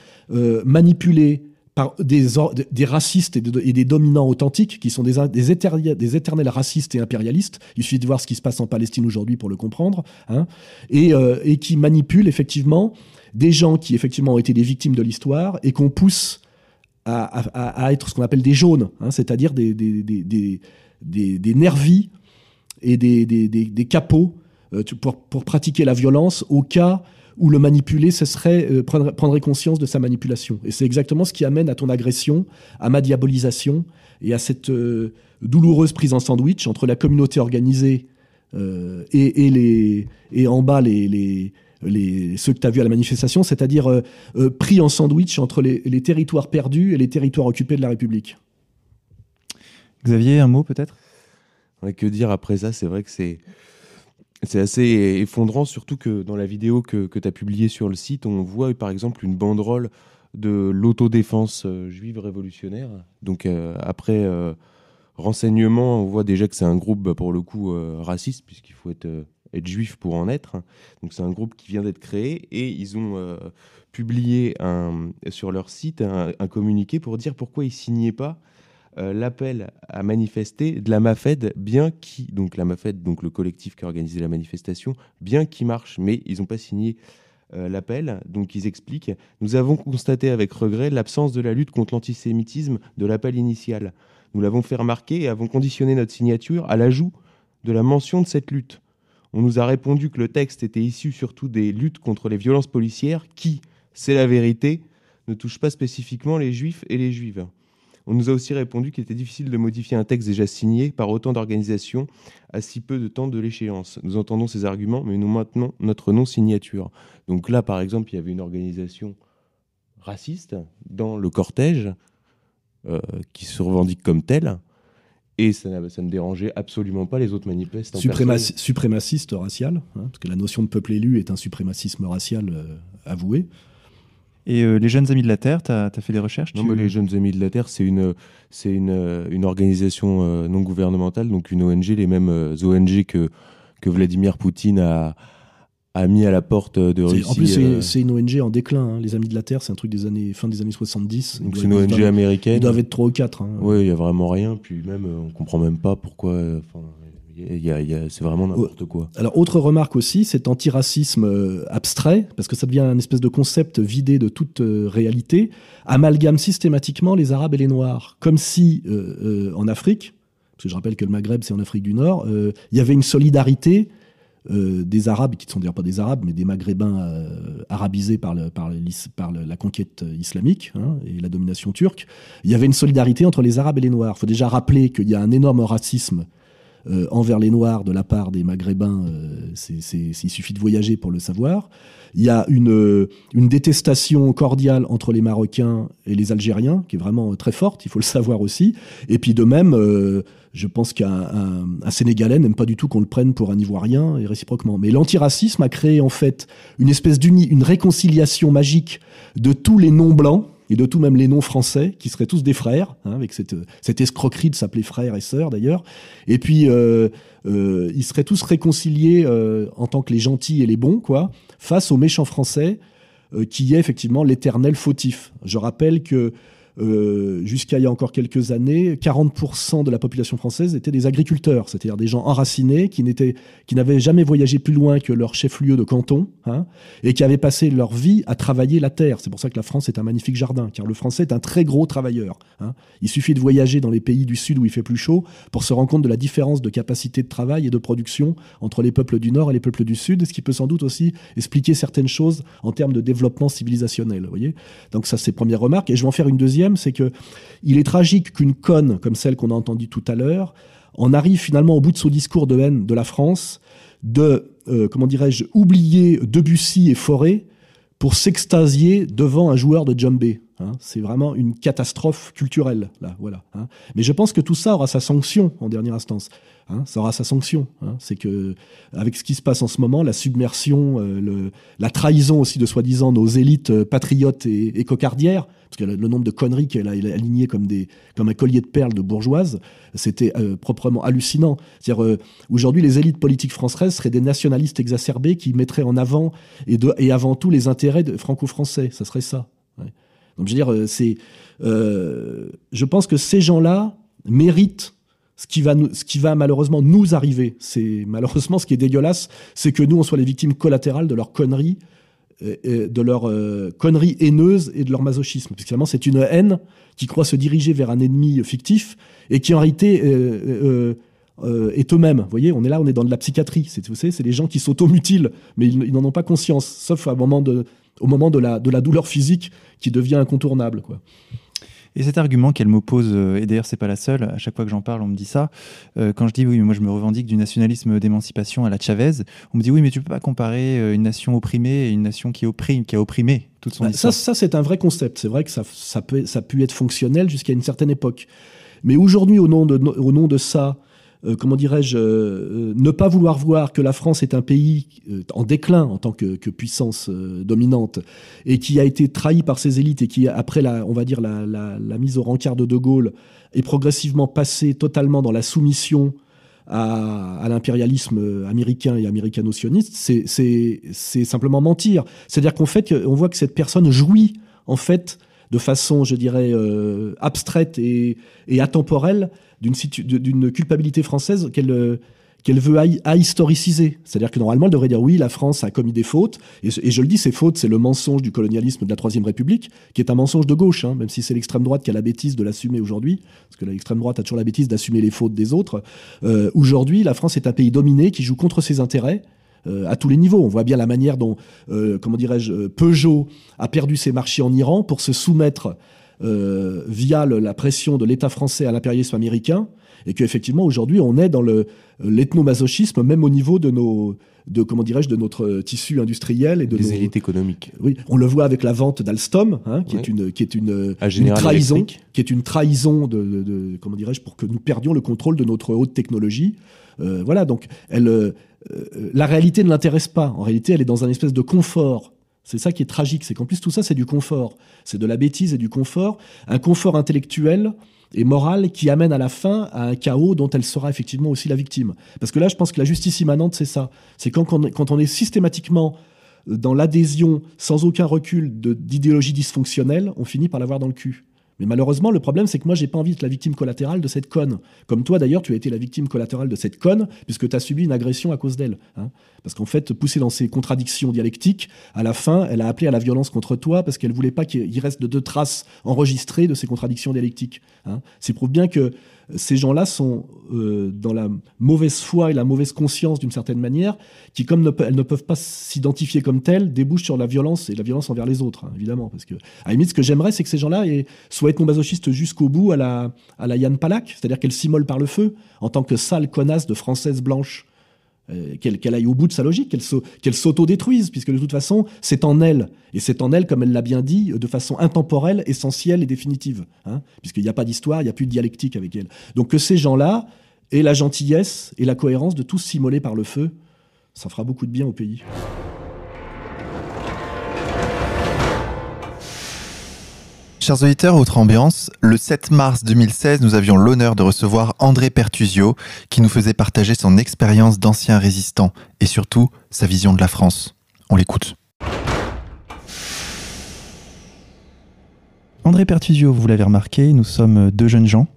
manipulés des, des racistes et, des dominants authentiques qui sont des, éternels, racistes et impérialistes. Il suffit de voir ce qui se passe en Palestine aujourd'hui pour le comprendre. Hein, euh, et, qui manipulent effectivement des gens qui effectivement ont été des victimes de l'histoire et qu'on pousse à, être ce qu'on appelle des jaunes, hein, c'est-à-dire des, nervis et des, capots euh, pour pratiquer la violence au cas où le manipuler, ce serait euh, prendre, prendrait conscience de sa manipulation. Et c'est exactement ce qui amène à ton agression, à ma diabolisation et à cette euh, douloureuse prise en sandwich entre la communauté organisée euh, et, les, et en bas les, les, les ceux que tu as vus à la manifestation, c'est-à-dire pris en sandwich entre les, les territoires perdus et les territoires occupés de la République. Xavier, un mot peut-être? Que dire après ça? C'est vrai que c'est c'est assez effondrant, surtout que dans la vidéo que, que tu as publiée sur le site, on voit par exemple une banderole de l'autodéfense euh, juive révolutionnaire. Donc euh, après euh, renseignement, on voit déjà que c'est un groupe bah, pour le coup raciste, puisqu'il faut être, être, juif pour en être. Donc c'est un groupe qui vient d'être créé et ils ont publié un, sur leur site un, un, communiqué pour dire pourquoi ils signaient pas euh, l'appel à manifester de la MAFED, bien qui, donc la MAFED, donc le collectif qui a organisé la manifestation, bien qui marche, mais ils n'ont pas signé euh, l'appel. Donc ils expliquent Nous avons constaté avec regret l'absence de la lutte contre l'antisémitisme de l'appel initial. Nous l'avons fait remarquer et avons conditionné notre signature à l'ajout de la mention de cette lutte. On nous a répondu que le texte était issu surtout des luttes contre les violences policières qui, c'est la vérité, ne touchent pas spécifiquement les juifs et les juives. On nous a aussi répondu qu'il était difficile de modifier un texte déjà signé par autant d'organisations à si peu de temps de l'échéance. Nous entendons ces arguments, mais nous maintenons notre non-signature. Donc là, par exemple, il y avait une organisation raciste dans le cortège euh, qui se revendique comme telle. Et ça, ne dérangeait absolument pas les autres manifestants. suprémaciste racial, hein, parce que la notion de peuple élu est un suprémacisme racial euh, avoué. Et euh, les Jeunes Amis de la Terre, tu as, fait des recherches Non, mais les Jeunes Amis de la Terre, c'est une, c'est une, euh, une organisation euh, non gouvernementale, donc une ONG, les mêmes ONG que, que Vladimir Poutine a, a mis à la porte de Russie. En plus, c'est une ONG en déclin. Hein. Les Amis de la Terre, c'est un truc des années, fin des années 70. Donc c'est une ONG américaine. Ils doivent être 3 ou 4. Hein. Oui, il n'y a vraiment rien. Puis même, on comprend même pas pourquoi c'est vraiment n'importe quoi. Alors, autre remarque aussi, cet antiracisme euh, abstrait, parce que ça devient un espèce de concept vidé de toute euh, réalité, amalgame systématiquement les Arabes et les Noirs. Comme si, euh, en Afrique, parce que je rappelle que le Maghreb, c'est en Afrique du Nord, il y avait une solidarité des Arabes, qui ne sont d'ailleurs pas des Arabes, mais des Maghrébins arabisés par, le, par, par la conquête islamique hein, et la domination turque. Il y avait une solidarité entre les Arabes et les Noirs. Il faut déjà rappeler qu'il y a un énorme racisme euh, envers les Noirs de la part des Maghrébins, euh, il suffit de voyager pour le savoir. Il y a une, euh, une détestation cordiale entre les Marocains et les Algériens, qui est vraiment très forte, il faut le savoir aussi. Et puis de même, je pense qu'un Sénégalais n'aime pas du tout qu'on le prenne pour un Ivoirien, et réciproquement. Mais l'antiracisme a créé en fait une espèce d'une réconciliation magique de tous les non-blancs, et de tout même les noms français, qui seraient tous des frères, hein, avec cette, escroquerie de s'appeler frère et sœur d'ailleurs. Et puis, euh, euh, ils seraient tous réconciliés euh, en tant que les gentils et les bons, quoi, face aux méchants français, qui est effectivement l'éternel fautif. Je rappelle que euh, jusqu'à il y a encore quelques années, 40% de la population française étaient des agriculteurs, c'est-à-dire des gens enracinés qui n'étaient, qui n'avaient jamais voyagé plus loin que leur chef-lieu de canton, hein, et qui avaient passé leur vie à travailler la terre. C'est pour ça que la France est un magnifique jardin, car le Français est un très gros travailleur. hein. Il suffit de voyager dans les pays du Sud où il fait plus chaud pour se rendre compte de la différence de capacité de travail et de production entre les peuples du Nord et les peuples du Sud, ce qui peut sans doute aussi expliquer certaines choses en termes de développement civilisationnel. Voyez Donc ça, c'est première remarque. Et je vais en faire une deuxième, c'est que il est tragique qu'une conne comme celle qu'on a entendue tout à l'heure en arrive finalement au bout de son discours de haine de la France, de, euh, comment dirais-je, oublier Debussy et Forêt pour s'extasier devant un joueur de djembé. Hein. c'est vraiment une catastrophe culturelle, là, voilà. hein. Mais je pense que tout ça aura sa sanction en dernière instance. hein. ça aura sa sanction. C'est que, avec ce qui se passe en ce moment, la submersion, euh, la trahison aussi de soi-disant nos élites euh, patriotes et, et cocardières, parce que le, nombre de conneries qu'elle a, alignées comme, comme un collier de perles de bourgeoises, c'était euh, proprement hallucinant. C'est-à-dire, aujourd'hui, les élites politiques françaises seraient des nationalistes exacerbés qui mettraient en avant et, et avant tout les intérêts franco-français. Ça serait ça. Donc, je veux dire, euh, c'est, euh, je pense que ces gens-là méritent ce qui va, ce qui va malheureusement nous arriver. C'est malheureusement ce qui est dégueulasse, c'est que nous on soit les victimes collatérales de leurs conneries, euh, de leurs euh, conneries haineuses et de leur masochisme. Parce que finalement, c'est une haine qui croit se diriger vers un ennemi fictif et qui en réalité est eux-mêmes. Vous voyez, on est là, on est dans de la psychiatrie. C'est, vous savez, c'est des gens qui s'automutilent, mais ils, ils n'en ont pas conscience, sauf à un moment de, au moment de la, de la douleur physique qui devient incontournable. Quoi. Et cet argument qu'elle m'oppose, euh, et d'ailleurs c'est pas la seule, à chaque fois que j'en parle, on me dit ça. euh, quand je dis oui, mais moi je me revendique du nationalisme d'émancipation à la Chavez, on me dit oui, mais tu peux pas comparer euh, une nation opprimée et une nation qui opprime, qui a opprimé toute son Bah, ça, histoire. ça c'est un vrai concept. C'est vrai que ça, ça, peut, ça a pu être fonctionnel jusqu'à une certaine époque. Mais aujourd'hui, au nom de, au nom de ça, euh, comment dirais-je, euh, euh, ne pas vouloir voir que la France est un pays euh, en déclin en tant que, que puissance dominante et qui a été trahi par ses élites et qui, après la, on va dire la, la- la mise au rencard de De Gaulle, est progressivement passé totalement dans la soumission à, à l'impérialisme américain et américano-sioniste, c'est simplement mentir. C'est-à-dire qu'en fait, on voit que cette personne jouit en fait de façon, je dirais, euh, abstraite et, et atemporelle d'une d'une culpabilité française qu'elle euh, qu'elle veut ahi- ahistoriciser. C'est-à-dire que normalement, elle devrait dire oui, la France a commis des fautes. Et, et je le dis, ces fautes, c'est le mensonge du colonialisme de la Troisième République, qui est un mensonge de gauche, hein, même si c'est l'extrême droite qui a la bêtise de l'assumer aujourd'hui, parce que l'extrême droite a toujours la bêtise d'assumer les fautes des autres. Euh, aujourd'hui, la France est un pays dominé qui joue contre ses intérêts. Euh, à tous les niveaux. On voit bien la manière dont, euh, comment dirais-je, euh, Peugeot a perdu ses marchés en Iran pour se soumettre euh, via le- la pression de l'État français à l'impérialisme américain, et qu'effectivement aujourd'hui on est dans le l'ethnomasochisme même au niveau de nos de comment dirais-je de notre tissu industriel et de nos- élites économiques. oui, on le voit avec la vente d'Alstom, hein, qui Ouais. est une qui est une, trahison, qui est une trahison de, de- de- comment dirais-je pour que nous perdions le contrôle de notre haute technologie. Euh, voilà, donc elle, euh, la réalité ne l'intéresse pas. En réalité, elle est dans un espèce de confort. C'est ça qui est tragique, c'est qu'en plus tout ça c'est du confort, c'est de la bêtise et du confort, un confort intellectuel et moral qui amène à la fin à un chaos dont elle sera effectivement aussi la victime. Parce que là, je pense que la justice immanente, c'est ça. C'est quand, quand, on est systématiquement dans l'adhésion sans aucun recul d'idéologie dysfonctionnelle, on finit par l'avoir dans le cul. Mais malheureusement, le problème, c'est que moi, j'ai pas envie d'être la victime collatérale de cette conne. Comme toi, d'ailleurs, tu as été la victime collatérale de cette conne, puisque tu as subi une agression à cause d'elle. hein. Parce qu'en fait, poussée dans ses contradictions dialectiques, à la fin, elle a appelé à la violence contre toi parce qu'elle voulait pas qu'il reste de deux traces enregistrées de ces contradictions dialectiques. hein. C'est prouve bien que ces gens-là sont euh, dans la mauvaise foi et la mauvaise conscience d'une certaine manière, qui, comme elles ne peuvent pas s'identifier comme telles, débouchent sur la violence et la violence envers les autres, hein, évidemment. Parce que, à la limite, ce que j'aimerais, c'est que ces gens-là soient ethnomasochistes jusqu'au bout à la, à la Yann Palak, c'est-à-dire qu'elle s'immole par le feu en tant que sale connasse de française blanche. Euh, qu'elle aille au bout de sa logique, qu'elle s'au- qu'elle s'autodétruise, puisque de toute façon, c'est en elle. Et c'est en elle, comme elle l'a bien dit, de façon intemporelle, essentielle et définitive. Hein, Puisqu'il n'y a pas d'histoire, il n'y a plus de dialectique avec elle. Donc que ces gens-là aient la gentillesse et la cohérence de tous s'immoler par le feu, ça fera beaucoup de bien au pays. Chers auditeurs, autre ambiance, le 7 mars 2016, nous avions l'honneur de recevoir André Pertusio, qui nous faisait partager son expérience d'ancien résistant et surtout sa vision de la France. On l'écoute. André Pertusio, vous l'avez remarqué, nous sommes deux jeunes gens.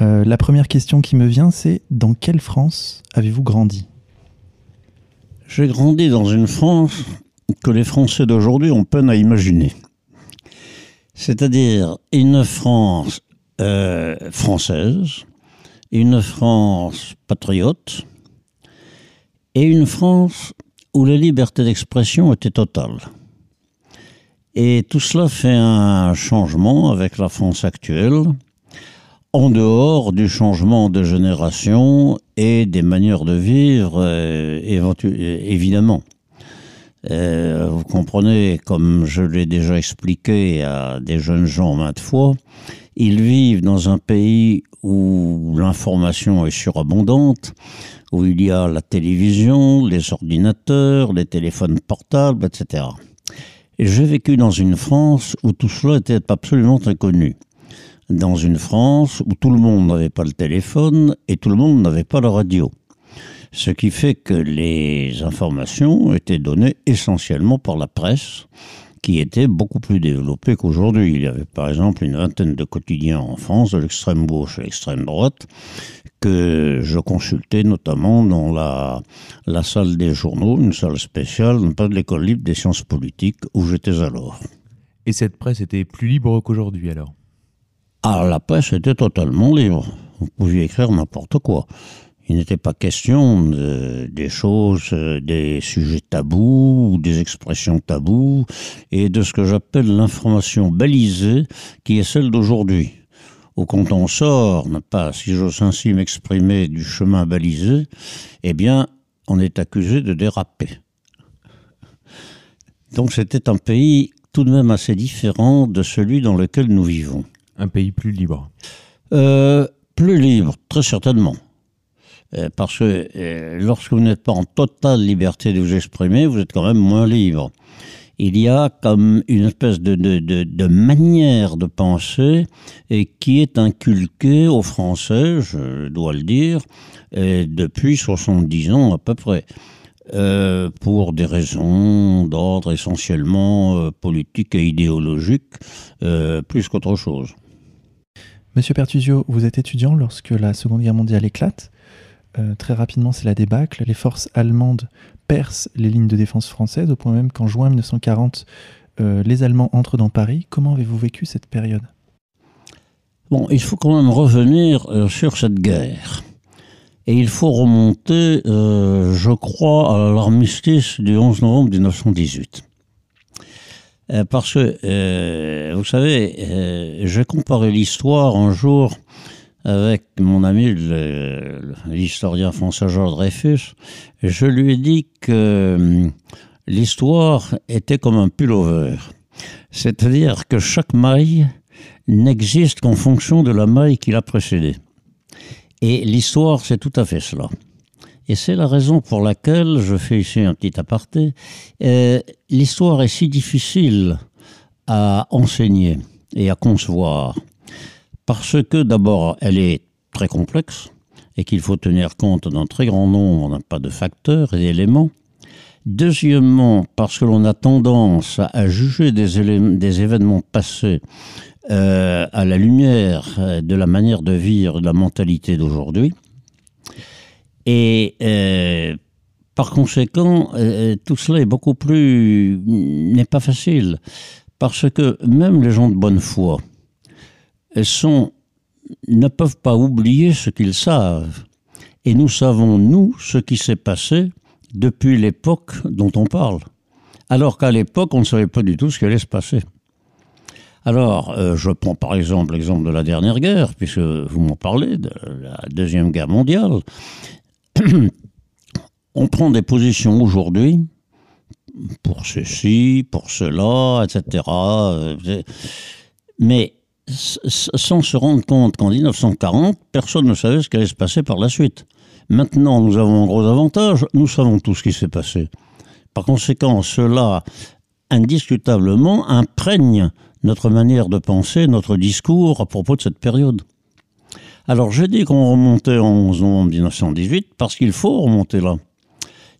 Euh, la première question qui me vient, c'est dans quelle France avez-vous grandi? J'ai grandi dans une France que les Français d'aujourd'hui ont peine à imaginer. C'est-à-dire une France euh, française, une France patriote et une France où la liberté d'expression était totale. Et tout cela fait un changement avec la France actuelle, en dehors du changement de génération et des manières de vivre, euh, évidemment. Euh, vous comprenez, comme je l'ai déjà expliqué à des jeunes gens maintes fois, ils vivent dans un pays où l'information est surabondante, où il y a la télévision, les ordinateurs, les téléphones portables, etc. Et j'ai vécu dans une France où tout cela était absolument inconnu. Dans une France où tout le monde n'avait pas le téléphone et tout le monde n'avait pas la radio. Ce qui fait que les informations étaient données essentiellement par la presse, qui était beaucoup plus développée qu'aujourd'hui. Il y avait par exemple une vingtaine de quotidiens en France, de l'extrême gauche à l'extrême droite, que je consultais notamment dans la, la salle des journaux, une salle spéciale, pas de l'école libre des sciences politiques, où j'étais alors. Et cette presse était plus libre qu'aujourd'hui alors? Ah, la presse était totalement libre. Vous pouviez écrire n'importe quoi. Il n'était pas question de, des choses, euh, des sujets tabous ou des expressions tabous et de ce que j'appelle l'information balisée qui est celle d'aujourd'hui. Ou quand on sort, pas, si j'ose ainsi m'exprimer, du chemin balisé, eh bien, on est accusé de déraper. Donc c'était un pays tout de même assez différent de celui dans lequel nous vivons. Un pays plus libre euh, Plus libre, très certainement. Euh, parce que euh, lorsque vous n'êtes pas en totale liberté de vous exprimer, vous êtes quand même moins libre. Il y a comme une espèce de, manière de penser et qui est inculquée aux Français, je dois le dire, depuis 70 ans à peu près. Euh, pour des raisons d'ordre essentiellement euh, politique et idéologique, euh, plus qu'autre chose. Monsieur Pertusio, vous êtes étudiant lorsque la Seconde Guerre mondiale éclate. Très rapidement, c'est la débâcle. Les forces allemandes percent les lignes de défense françaises, au point même qu'en juin 1940, les Allemands entrent dans Paris. Comment avez-vous vécu cette période? Bon, il faut quand même revenir sur cette guerre. Et il faut remonter, euh, je crois, à l'armistice du 11 novembre 1918. Euh, parce que, euh, vous savez, euh, j'ai comparé l'histoire un jour avec mon ami, l'historien français Georges Dreyfus. Je lui ai dit que l'histoire était comme un pullover. C'est-à-dire que chaque maille n'existe qu'en fonction de la maille qui l'a précédée. Et l'histoire, c'est tout à fait cela. Et c'est la raison pour laquelle, je fais ici un petit aparté, euh, l'histoire est si difficile à enseigner et à concevoir. Parce que d'abord, elle est très complexe et qu'il faut tenir compte d'un très grand nombre pas de facteurs et d'éléments. Deuxièmement, parce que l'on a tendance à juger des, événements passés euh, à la lumière euh, de la manière de vivre, de la mentalité d'aujourd'hui. Et euh, par conséquent, tout cela est beaucoup plus. n'est pas facile. Parce que même les gens de bonne foi sont, ne peuvent pas oublier ce qu'ils savent. Et nous savons, nous, ce qui s'est passé depuis l'époque dont on parle. Alors qu'à l'époque, on ne savait pas du tout ce qui allait se passer. Alors, euh, je prends par exemple l'exemple de la dernière guerre, puisque vous m'en parlez, de la Deuxième Guerre mondiale. On prend des positions aujourd'hui pour ceci, pour cela, etc. Euh, mais sans se rendre compte qu'en 1940, personne ne savait ce qui allait se passer par la suite. Maintenant, nous avons un gros avantage, nous savons tout ce qui s'est passé. Par conséquent, cela, indiscutablement, imprègne notre manière de penser, notre discours à propos de cette période. Alors j'ai dit qu'on remontait en 11 novembre 1918 parce qu'il faut remonter là.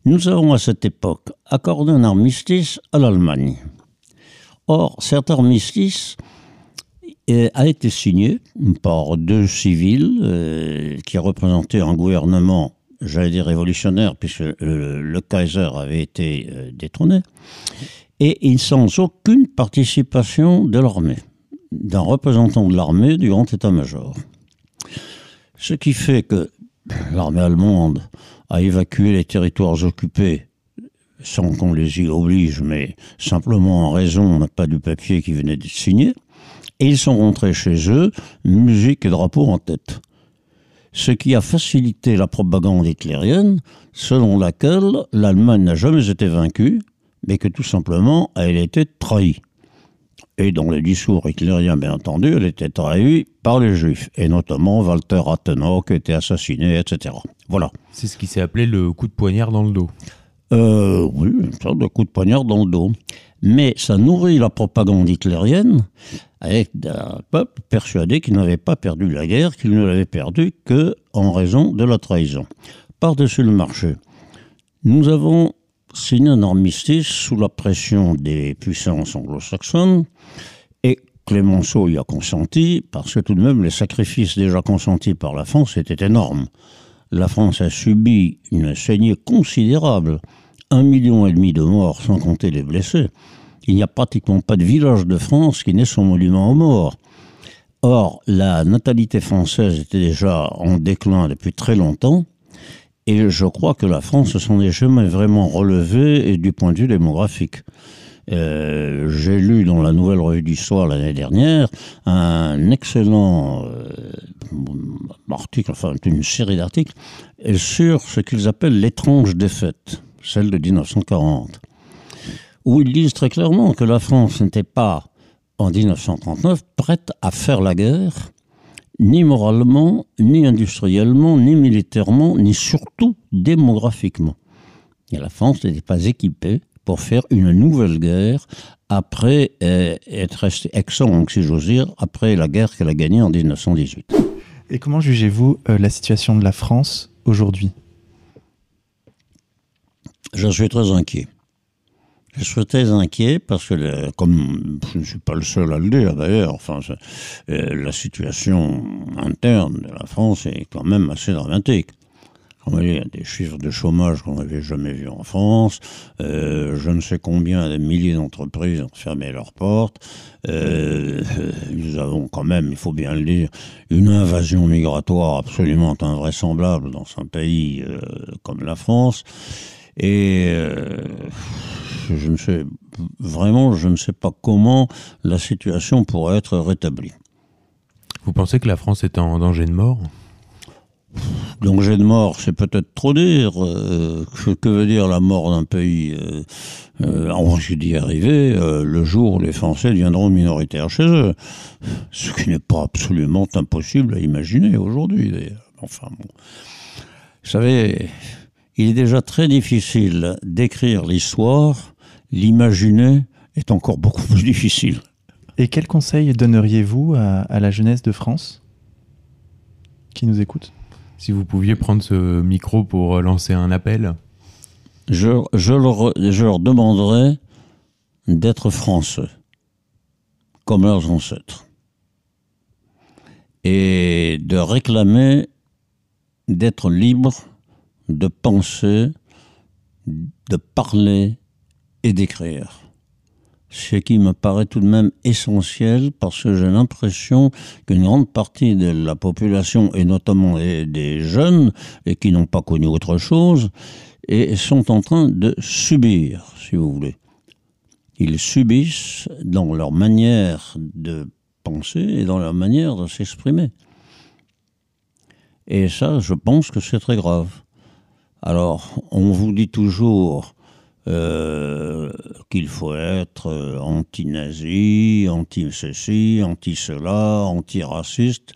Nous avons à cette époque accordé un armistice à l'Allemagne. Or, cet armistice a été signé par deux civils euh, qui représentaient un gouvernement, j'allais dire révolutionnaire, puisque le, Kaiser avait été euh, détrôné, et sans aucune participation de l'armée, d'un représentant de l'armée du grand état-major. Ce qui fait que l'armée allemande a évacué les territoires occupés sans qu'on les y oblige, mais simplement en raison, on n'a pas du papier qui venait d'être signé. Et ils sont rentrés chez eux, musique et drapeau en tête. Ce qui a facilité la propagande hitlérienne, selon laquelle l'Allemagne n'a jamais été vaincue, mais que tout simplement elle était trahie. Et dans le discours hitlérien, bien entendu, elle était trahie par les Juifs, et notamment Walter Rathenau qui était assassiné, etc. Voilà. C'est ce qui s'est appelé le coup de poignard dans le dos. Euh, oui, une sorte de coup de poignard dans le dos. Mais ça nourrit la propagande hitlérienne avec un peuple persuadé qu'il n'avait pas perdu la guerre, qu'il ne l'avait perdue que en raison de la trahison. Par-dessus le marché, nous avons signé un armistice sous la pression des puissances anglo-saxonnes et Clémenceau y a consenti parce que tout de même les sacrifices déjà consentis par la France étaient énormes. La France a subi une saignée considérable un million et demi de morts, sans compter les blessés. Il n'y a pratiquement pas de village de France qui n'ait son monument aux morts. Or, la natalité française était déjà en déclin depuis très longtemps, et je crois que la France s'en est jamais vraiment relevée du point de vue démographique. Euh, j'ai lu dans la Nouvelle Revue d'Histoire l'année dernière un excellent euh, article, enfin une série d'articles, sur ce qu'ils appellent l'étrange défaite celle de 1940, où ils disent très clairement que la France n'était pas, en 1939, prête à faire la guerre, ni moralement, ni industriellement, ni militairement, ni surtout démographiquement. Et la France n'était pas équipée pour faire une nouvelle guerre après euh, être restée exsangue, si j'ose dire, après la guerre qu'elle a gagnée en 1918. Et comment jugez-vous euh, la situation de la France aujourd'hui? Je suis très inquiet. Je suis très inquiet parce que, comme je ne suis pas le seul à le dire d'ailleurs, enfin, euh, la situation interne de la France est quand même assez dramatique. Il y a des chiffres de chômage qu'on n'avait jamais vus en France. Euh, je ne sais combien de milliers d'entreprises ont fermé leurs portes. Euh, nous avons quand même, il faut bien le dire, une invasion migratoire absolument invraisemblable dans un pays comme la France. Et euh, je ne sais vraiment, je ne sais pas comment la situation pourrait être rétablie. Vous pensez que la France est en danger de mort? Danger de mort, c'est peut-être trop dire. Euh, que, veut dire la mort d'un pays? Euh, euh On va d'y arriver le jour où les Français deviendront minoritaires chez eux. Ce qui n'est pas absolument impossible à imaginer aujourd'hui, Enfin bon. Vous savez, il est déjà très difficile d'écrire l'histoire, l'imaginer est encore beaucoup plus difficile. Et quel conseil donneriez-vous à, la jeunesse de France qui nous écoute? Si vous pouviez prendre ce micro pour lancer un appel je, leur, je leur demanderais d'être français, comme leurs ancêtres, et de réclamer d'être libres de penser, de parler et d'écrire. Ce qui me paraît tout de même essentiel parce que j'ai l'impression qu'une grande partie de la population, et notamment des jeunes, et qui n'ont pas connu autre chose, et sont en train de subir, si vous voulez. Ils subissent dans leur manière de penser et dans leur manière de s'exprimer. Et ça, je pense que c'est très grave. Alors, on vous dit toujours euh, qu'il faut être euh, anti-nazi, anti-ceci, anti-cela, anti-raciste.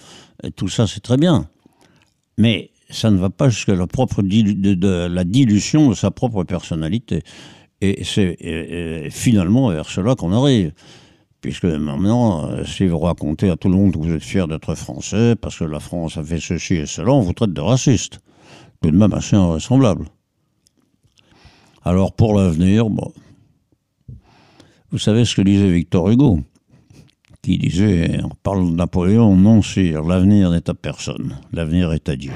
Tout ça, c'est très bien. Mais ça ne va pas jusqu'à la, la dilution de sa propre personnalité. Et c'est finalement vers cela qu'on arrive. Puisque maintenant, euh, si vous racontez à tout le monde que vous êtes fier d'être français, parce que la France a fait ceci et cela, on vous traite de raciste tout de même assez invraisemblable. Alors pour l'avenir, bon, vous savez ce que disait Victor Hugo, qui disait, on parle de Napoléon, non sire, l'avenir n'est à personne, l'avenir est à Dieu.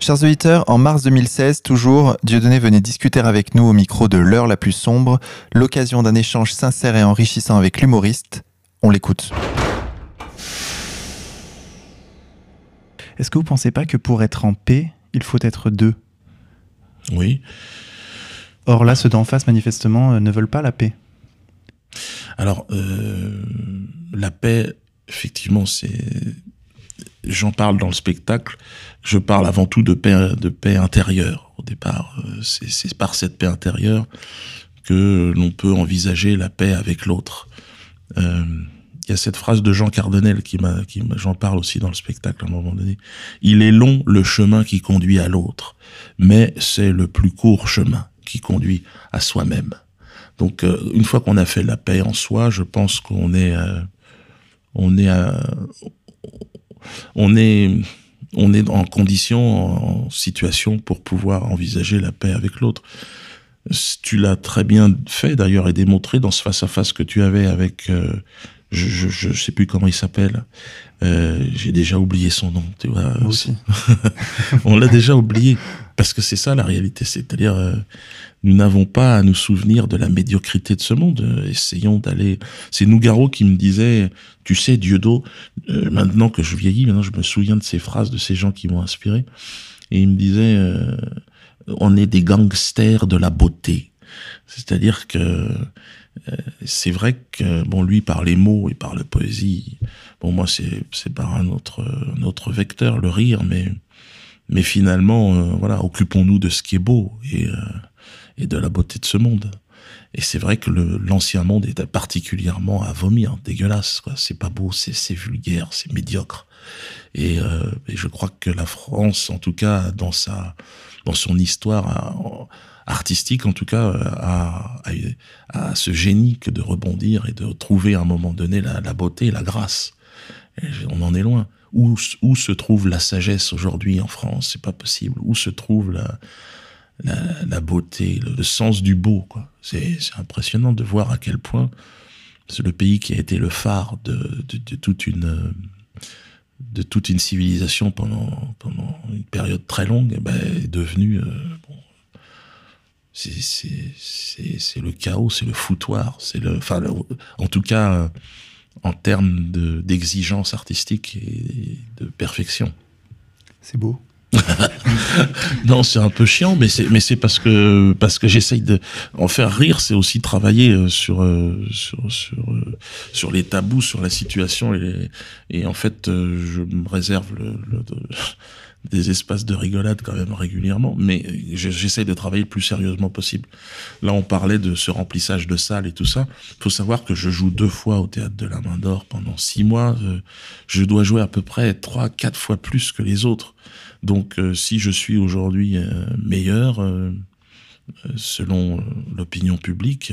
Chers auditeurs, en mars 2016, toujours, Dieudonné venait discuter avec nous au micro de L'heure la plus sombre, l'occasion d'un échange sincère et enrichissant avec l'humoriste. On l'écoute. Est-ce que vous pensez pas que pour être en paix, il faut être deux? Oui. Or là, ceux d'en face, manifestement, euh, ne veulent pas la paix. Alors, euh, la paix, effectivement, c'est. J'en parle dans le spectacle. Je parle avant tout de paix, de paix intérieure. Au départ, Euh, c'est c'est par cette paix intérieure que l'on peut envisager la paix avec l'autre. Euh, Il y a cette phrase de Jean Cardonnel qui m'a, qui j'en parle aussi dans le spectacle à un moment donné. Il est long le chemin qui conduit à l'autre, mais c'est le plus court chemin qui conduit à soi-même. Donc, euh, une fois qu'on a fait la paix en soi, je pense qu'on est, euh, on est, euh, on est, on est en condition, en situation pour pouvoir envisager la paix avec l'autre. Tu l'as très bien fait d'ailleurs et démontré dans ce face-à-face que tu avais avec, je, je, je sais plus comment il s'appelle, euh, j'ai déjà oublié son nom, tu vois. Moi aussi. On l'a déjà oublié parce que c'est ça la réalité, c'est-à-dire euh, nous n'avons pas à nous souvenir de la médiocrité de ce monde. Euh, essayons d'aller. C'est Nougaro qui me disait, tu sais, Dieudo, euh, maintenant que je vieillis, maintenant je me souviens de ces phrases de ces gens qui m'ont inspiré, et il me disait, euh, on est des gangsters de la beauté, c'est-à-dire que euh, c'est vrai que bon lui par les mots et par la poésie. Bon moi c'est c'est par un autre un autre vecteur le rire mais mais finalement euh, voilà occupons-nous de ce qui est beau et euh, et de la beauté de ce monde. Et c'est vrai que l'ancien monde est particulièrement à vomir dégueulasse quoi. C'est pas beau c'est c'est vulgaire c'est médiocre. Et, euh, et je crois que la France en tout cas dans sa dans son histoire a- artistique en tout cas euh, a, a, a ce génie que de rebondir et de trouver à un moment donné la, la beauté la grâce. On en est loin. Où, où se trouve la sagesse aujourd'hui en France? C'est pas possible. Où se trouve la, la, beauté, le, sens du beau C'est impressionnant de voir à quel point c'est le pays qui a été le phare de, de, toute une de toute une civilisation pendant pendant une période très longue eh ben, est devenu euh, c'est le chaos, c'est le foutoir, c'est le enfin en tout cas euh, en termes de d'exigence artistique et de perfection. C'est beau. non, c'est un peu chiant, mais c'est mais c'est parce que parce que j'essaye de en faire rire, c'est aussi travailler euh, sur euh, sur sur euh, sur les tabous, sur la situation et et en fait je me réserve le, le- de- des espaces de rigolade quand même régulièrement, mais je- j'essaye de travailler le plus sérieusement possible. Là, on parlait de ce remplissage de salles et tout ça. Faut savoir que je joue deux fois au théâtre de la Main d'Or pendant six mois. Je dois jouer à peu près trois, quatre fois plus que les autres. Donc, euh, si je suis aujourd'hui euh, meilleur, euh, selon l'opinion publique,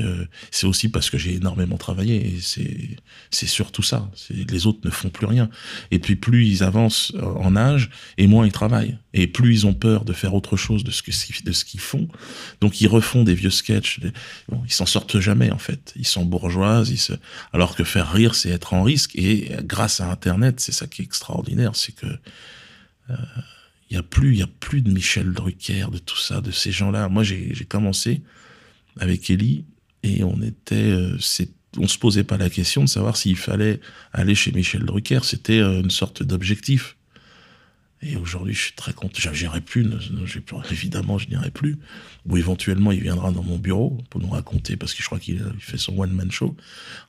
c'est aussi parce que j'ai énormément travaillé. Et c'est surtout ça. Les autres ne font plus rien. Et puis, plus ils avancent en âge, et moins ils travaillent. Et plus ils ont peur de faire autre chose de ce que de ce qu'ils font. Donc, ils refont des vieux sketchs. Bon, ils s'en sortent jamais en fait. Ils sont bourgeoises. Alors que faire rire, c'est être en risque. Et grâce à Internet, c'est ça qui est extraordinaire, c'est que il y a plus, y a plus de Michel Drucker, de tout ça, de ces gens-là. Moi, j'ai commencé avec Ellie et on était, euh, on se posait pas la question de savoir s'il fallait aller chez Michel Drucker. C'était euh, une sorte d'objectif. Et aujourd'hui, je suis très content. J'irai plus, évidemment, je n'irai plus. Ou éventuellement, il viendra dans mon bureau pour nous raconter, parce que je crois qu'il il fait son one-man show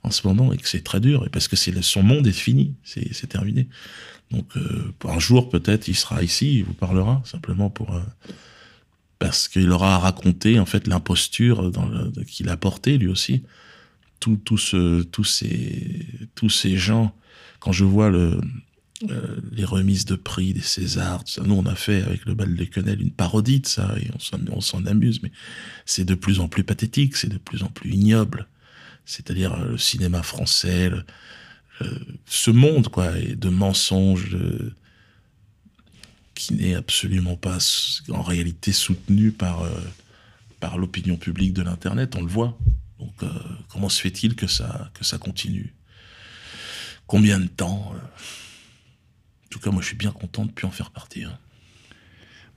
en ce moment et que c'est très dur, et parce que son monde est fini, c'est terminé. Donc, euh, un jour, peut-être, il sera ici, il vous parlera, simplement pour. euh, parce qu'il aura à raconter, en fait, l'imposture qu'il a portée, lui aussi. Tout, tout ce, tous, ces, tous ces gens, quand je vois euh, les remises de prix des Césars. Nous, on a fait avec le bal de Quenelle une parodie de ça et on s'en, amuse, mais c'est de plus en plus pathétique, c'est de plus en plus ignoble. C'est-à-dire le cinéma français, ce monde, quoi, de mensonges qui n'est absolument pas en réalité soutenu par, euh, par l'opinion publique de l'Internet, on le voit. Donc, euh, comment se fait-il que ça, que ça continue? Combien de temps euh? En tout cas, moi, je suis bien content de plus en faire partie. hein.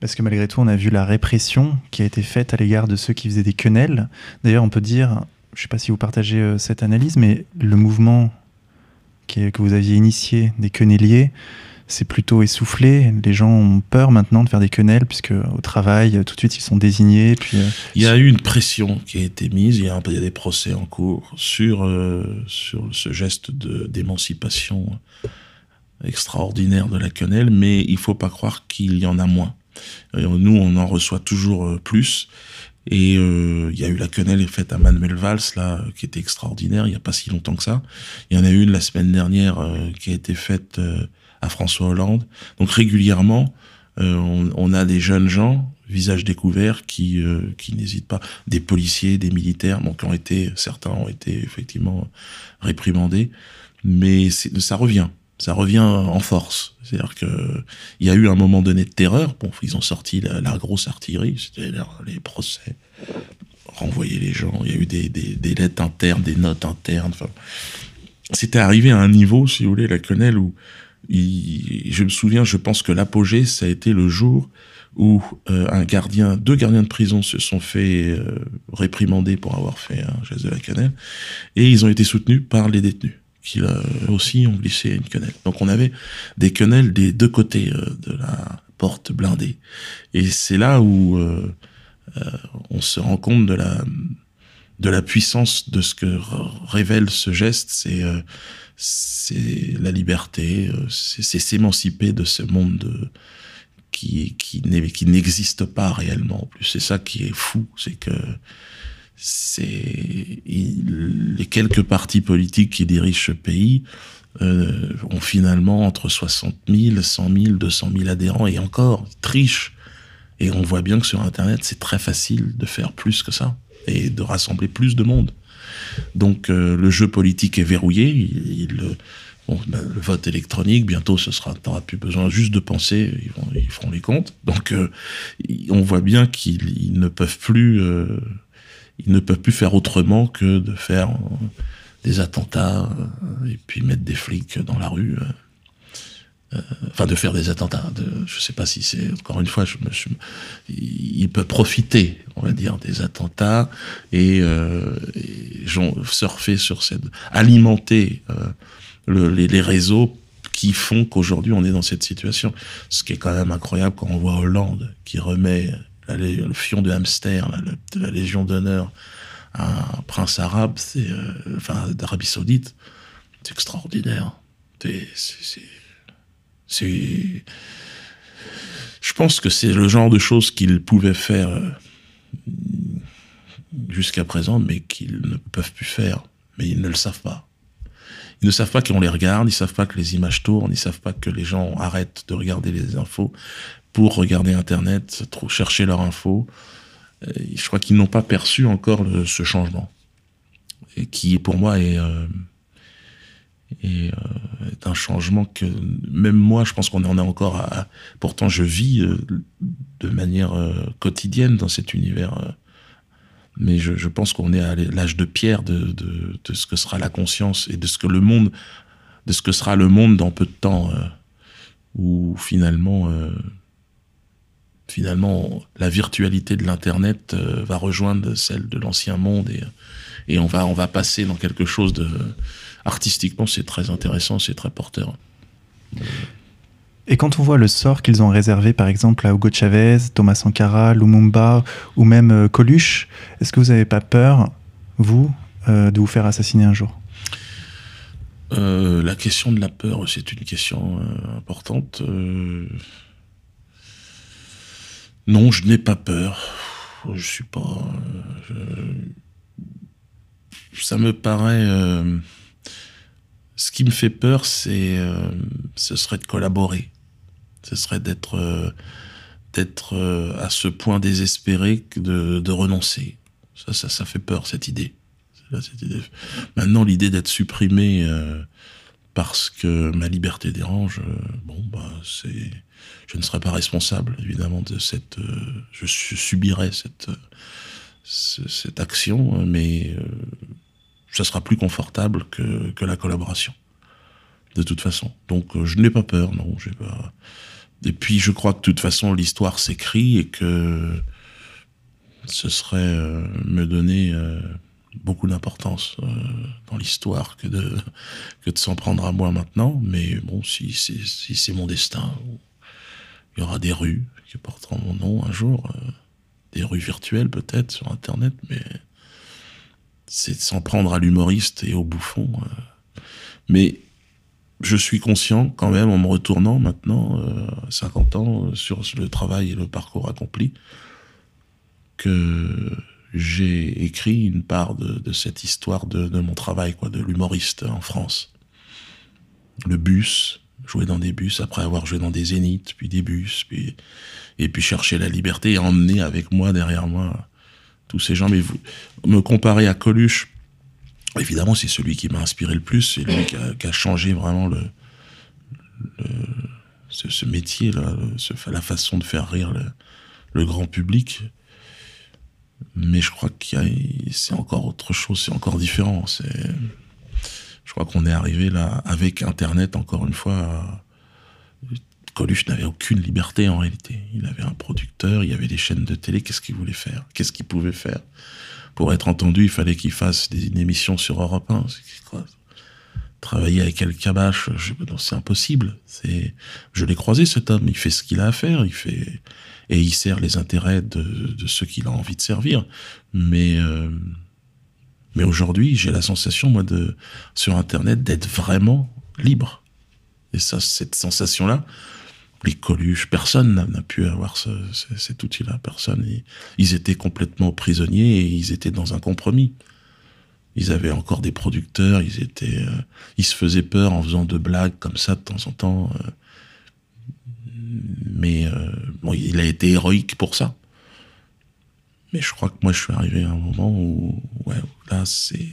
Parce que malgré tout, on a vu la répression qui a été faite à l'égard de ceux qui faisaient des quenelles. D'ailleurs, on peut dire, je ne sais pas si vous partagez euh, cette analyse, mais le mouvement que vous aviez initié des quenelliers, c'est plutôt essoufflé. Les gens ont peur maintenant de faire des quenelles, puisque au travail, tout de suite, ils sont désignés. Puis, euh, Il y a eu une pression qui a été mise, il y a, des procès en cours sur, euh, sur ce geste d'émancipation extraordinaire de la quenelle, mais il faut pas croire qu'il y en a moins. Nous, on en reçoit toujours euh, plus. Et euh, il y a eu la quenelle faite à Manuel Valls, là, euh, qui était extraordinaire, il n'y a pas si longtemps que ça. Il y en a eu une la semaine dernière euh, qui a été faite euh, à François Hollande. Donc régulièrement, euh, on, on a des jeunes gens, visage découvert, qui, qui n'hésitent pas. Des policiers, des militaires, donc ont été, certains ont été effectivement réprimandés. Mais ça revient. Ça revient en force. C'est-à-dire que il y a eu un moment donné de terreur. Bon, ils ont sorti la, grosse artillerie, c'était les procès, renvoyer les gens. Il y a eu des, lettres internes, des notes internes. Enfin, c'était arrivé à un niveau, si vous voulez, la quenelle où je me souviens, je pense que l'apogée, ça a été le jour où euh, un gardien, deux gardiens de prison se sont fait euh, réprimander pour avoir fait un geste de la quenelle, et ils ont été soutenus par les détenus qui là, aussi ont glissé une quenelle. Donc on avait des quenelles des deux côtés euh, de la porte blindée, et c'est là où euh, euh, on se rend compte de la de la puissance de ce que révèle ce geste, c'est euh, c'est la liberté, euh, c'est s'émanciper de ce monde de, qui qui n'existe pas réellement. En plus, c'est ça qui est fou, c'est que c'est les quelques partis politiques qui dirigent ce pays euh, ont finalement entre 60 000, 100 000, 200 000 adhérents et encore trichent. Et on voit bien que sur Internet, c'est très facile de faire plus que ça et de rassembler plus de monde. Donc euh, le jeu politique est verrouillé. Il, il, euh, bon, ben, le vote électronique, bientôt, ce sera, t'auras plus besoin juste de penser. Ils, vont, ils feront les comptes. Donc euh, on voit bien qu'ils ils ne peuvent plus, euh, ils ne peuvent plus faire autrement que de faire euh, des attentats euh, et puis mettre des flics dans la rue. euh, enfin, de faire des attentats. Je sais pas si c'est encore une fois, je me suis, il peut profiter, on va dire, des attentats et, surfer sur cette, alimenter le- les, les réseaux qui font qu'aujourd'hui on est dans cette situation. Ce qui est quand même incroyable quand on voit Hollande qui remet la le fion de hamster, le- de la Légion d'honneur un prince arabe, euh, enfin d'Arabie Saoudite, c'est extraordinaire. C'est-. Je pense que c'est le genre de choses qu'ils pouvaient faire euh, jusqu'à présent, mais qu'ils ne peuvent plus faire. Mais ils ne le savent pas. Ils ne savent pas qu'on les regarde, ils savent pas que les images tournent, ils savent pas que les gens arrêtent de regarder les infos pour regarder Internet, chercher leur info. Je crois qu'ils n'ont pas perçu encore ce changement, et qui pour moi est euh, euh, est un changement que même moi, je pense qu'on en est encore à. Pourtant, je vis euh, de manière quotidienne dans cet univers, mais je, pense qu'on est à l'âge de pierre de, ce que sera la conscience et de ce que le monde, de ce que sera le monde dans peu de temps, où finalement, finalement, la virtualité de l'internet euh, va rejoindre celle de l'ancien monde et et on va on va passer dans quelque chose de artistiquement c'est très intéressant c'est très porteur. Et quand on voit le sort qu'ils ont réservé, par exemple, à Hugo Chavez, Thomas Sankara, Lumumba ou même euh, Coluche, est-ce que vous n'avez pas peur, vous, euh, de vous faire assassiner un jour? La question de la peur c'est une question importante non je n'ai pas peur. Je suis pas euh, ça me paraît euh, ce qui me fait peur c'est euh, ce serait de collaborer. Ce serait d'être d'être à ce point désespéré que de, renoncer. Ça, fait peur cette idée. Cette idée. Maintenant, l'idée d'être supprimé parce que ma liberté dérange, euh, bon, bah, c'est, je ne serai pas responsable, évidemment, de cette, euh, je, su- subirai cette, ce- cette action, mais euh, ça sera plus confortable que, que la collaboration, de toute façon. Donc je n'ai pas peur, non. j'ai Pas... Et puis je crois que de toute façon l'histoire s'écrit et que ce serait me donner beaucoup d'importance euh, dans l'histoire que de, que de s'en prendre à moi maintenant. Mais bon, si, c'est- mon destin, il y aura des rues qui porteront mon nom un jour, euh, des rues virtuelles peut-être sur Internet, mais c'est de s'en prendre à l'humoriste et au bouffon. euh. Mais je suis conscient quand même en me retournant maintenant, euh, 50 ans, sur le travail et le parcours accompli, que j'ai écrit une part de, cette histoire de, mon travail, quoi, de l'humoriste en France. Le bus, jouer dans des bus après avoir joué dans des zéniths, puis des bus, puis et puis chercher la liberté et emmener avec moi derrière moi tous ces gens. Mais vous me comparer à Coluche, évidemment, c'est celui qui m'a inspiré le plus, c'est lui qui a, changé vraiment le, ce, métier, là, la façon de faire rire le grand public. Mais je crois qu'il y a- c'est encore autre chose, c'est encore différent. Je crois qu'on est arrivé là avec Internet encore une fois. Coluche n'avait aucune liberté en réalité. Il avait un producteur, il y avait des chaînes de télé. Qu'est-ce qu'il voulait faire? Qu'est-ce qu'il pouvait faire? Pour être entendu, il fallait qu'il fasse des, une émission sur Europe 1. C'est quoi Travailler avec El Kabash, c'est impossible. Je l'ai croisé cet homme. Il fait ce qu'il a à faire. Il fait et il sert les intérêts de, ceux qu'il a envie de servir. Mais euh, mais aujourd'hui, j'ai la sensation, moi, de sur Internet, d'être vraiment libre. Et ça, cette sensation-là, les Coluche, personne n'a pu avoir ce- ce- cet outil-là. Personne. Ils, ils étaient complètement prisonniers et ils étaient dans un compromis. Ils avaient encore des producteurs. Ils étaient, euh, ils se faisaient peur en faisant de blagues comme ça de temps en temps. euh. Mais euh, bon, il a été héroïque pour ça. Mais je crois que moi, je suis arrivé à un moment où, ouais, là, c'est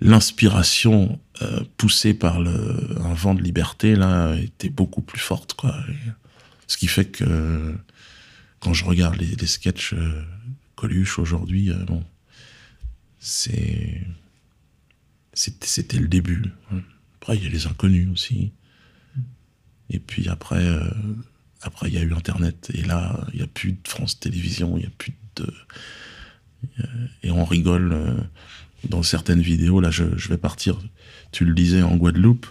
l'inspiration euh, poussée par un vent de liberté là était beaucoup plus forte, quoi. Ce qui fait que quand je regarde les, les sketchs euh, Coluche aujourd'hui, bon, c'est c'était le début. Après, il y a les inconnus aussi. Et puis après, euh, après il y a eu Internet. Et là, il n'y a plus de France Télévisions, il n'y a plus de. euh, Et on rigole euh, dans certaines vidéos. Là, je, vais partir, tu le disais, en Guadeloupe.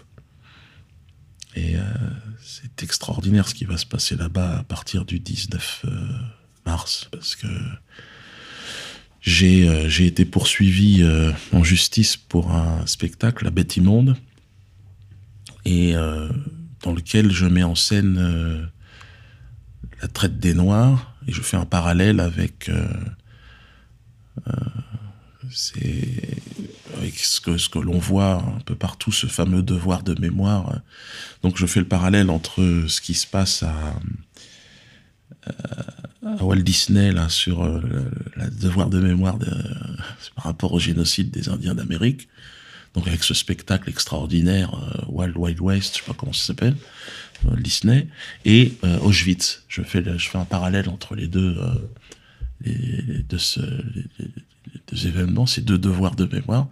Et c'est extraordinaire ce qui va se passer là-bas à partir du 19 euh, mars. Parce que j'ai été poursuivi en justice pour un spectacle à Bête Immonde et dans lequel je mets en scène euh, la traite des Noirs et je fais un parallèle avec euh, euh, ce que, l'on voit un peu partout, ce fameux devoir de mémoire. Donc je fais le parallèle entre ce qui se passe à, Walt Disney là sur le, devoir de mémoire par rapport au génocide des Indiens d'Amérique. Donc avec ce spectacle extraordinaire, euh, Wild Wild West, je sais pas comment ça s'appelle, euh, Disney, et euh, Auschwitz. Je fais, je fais un parallèle entre les deux, les, deux, événements, ces deux devoirs de mémoire.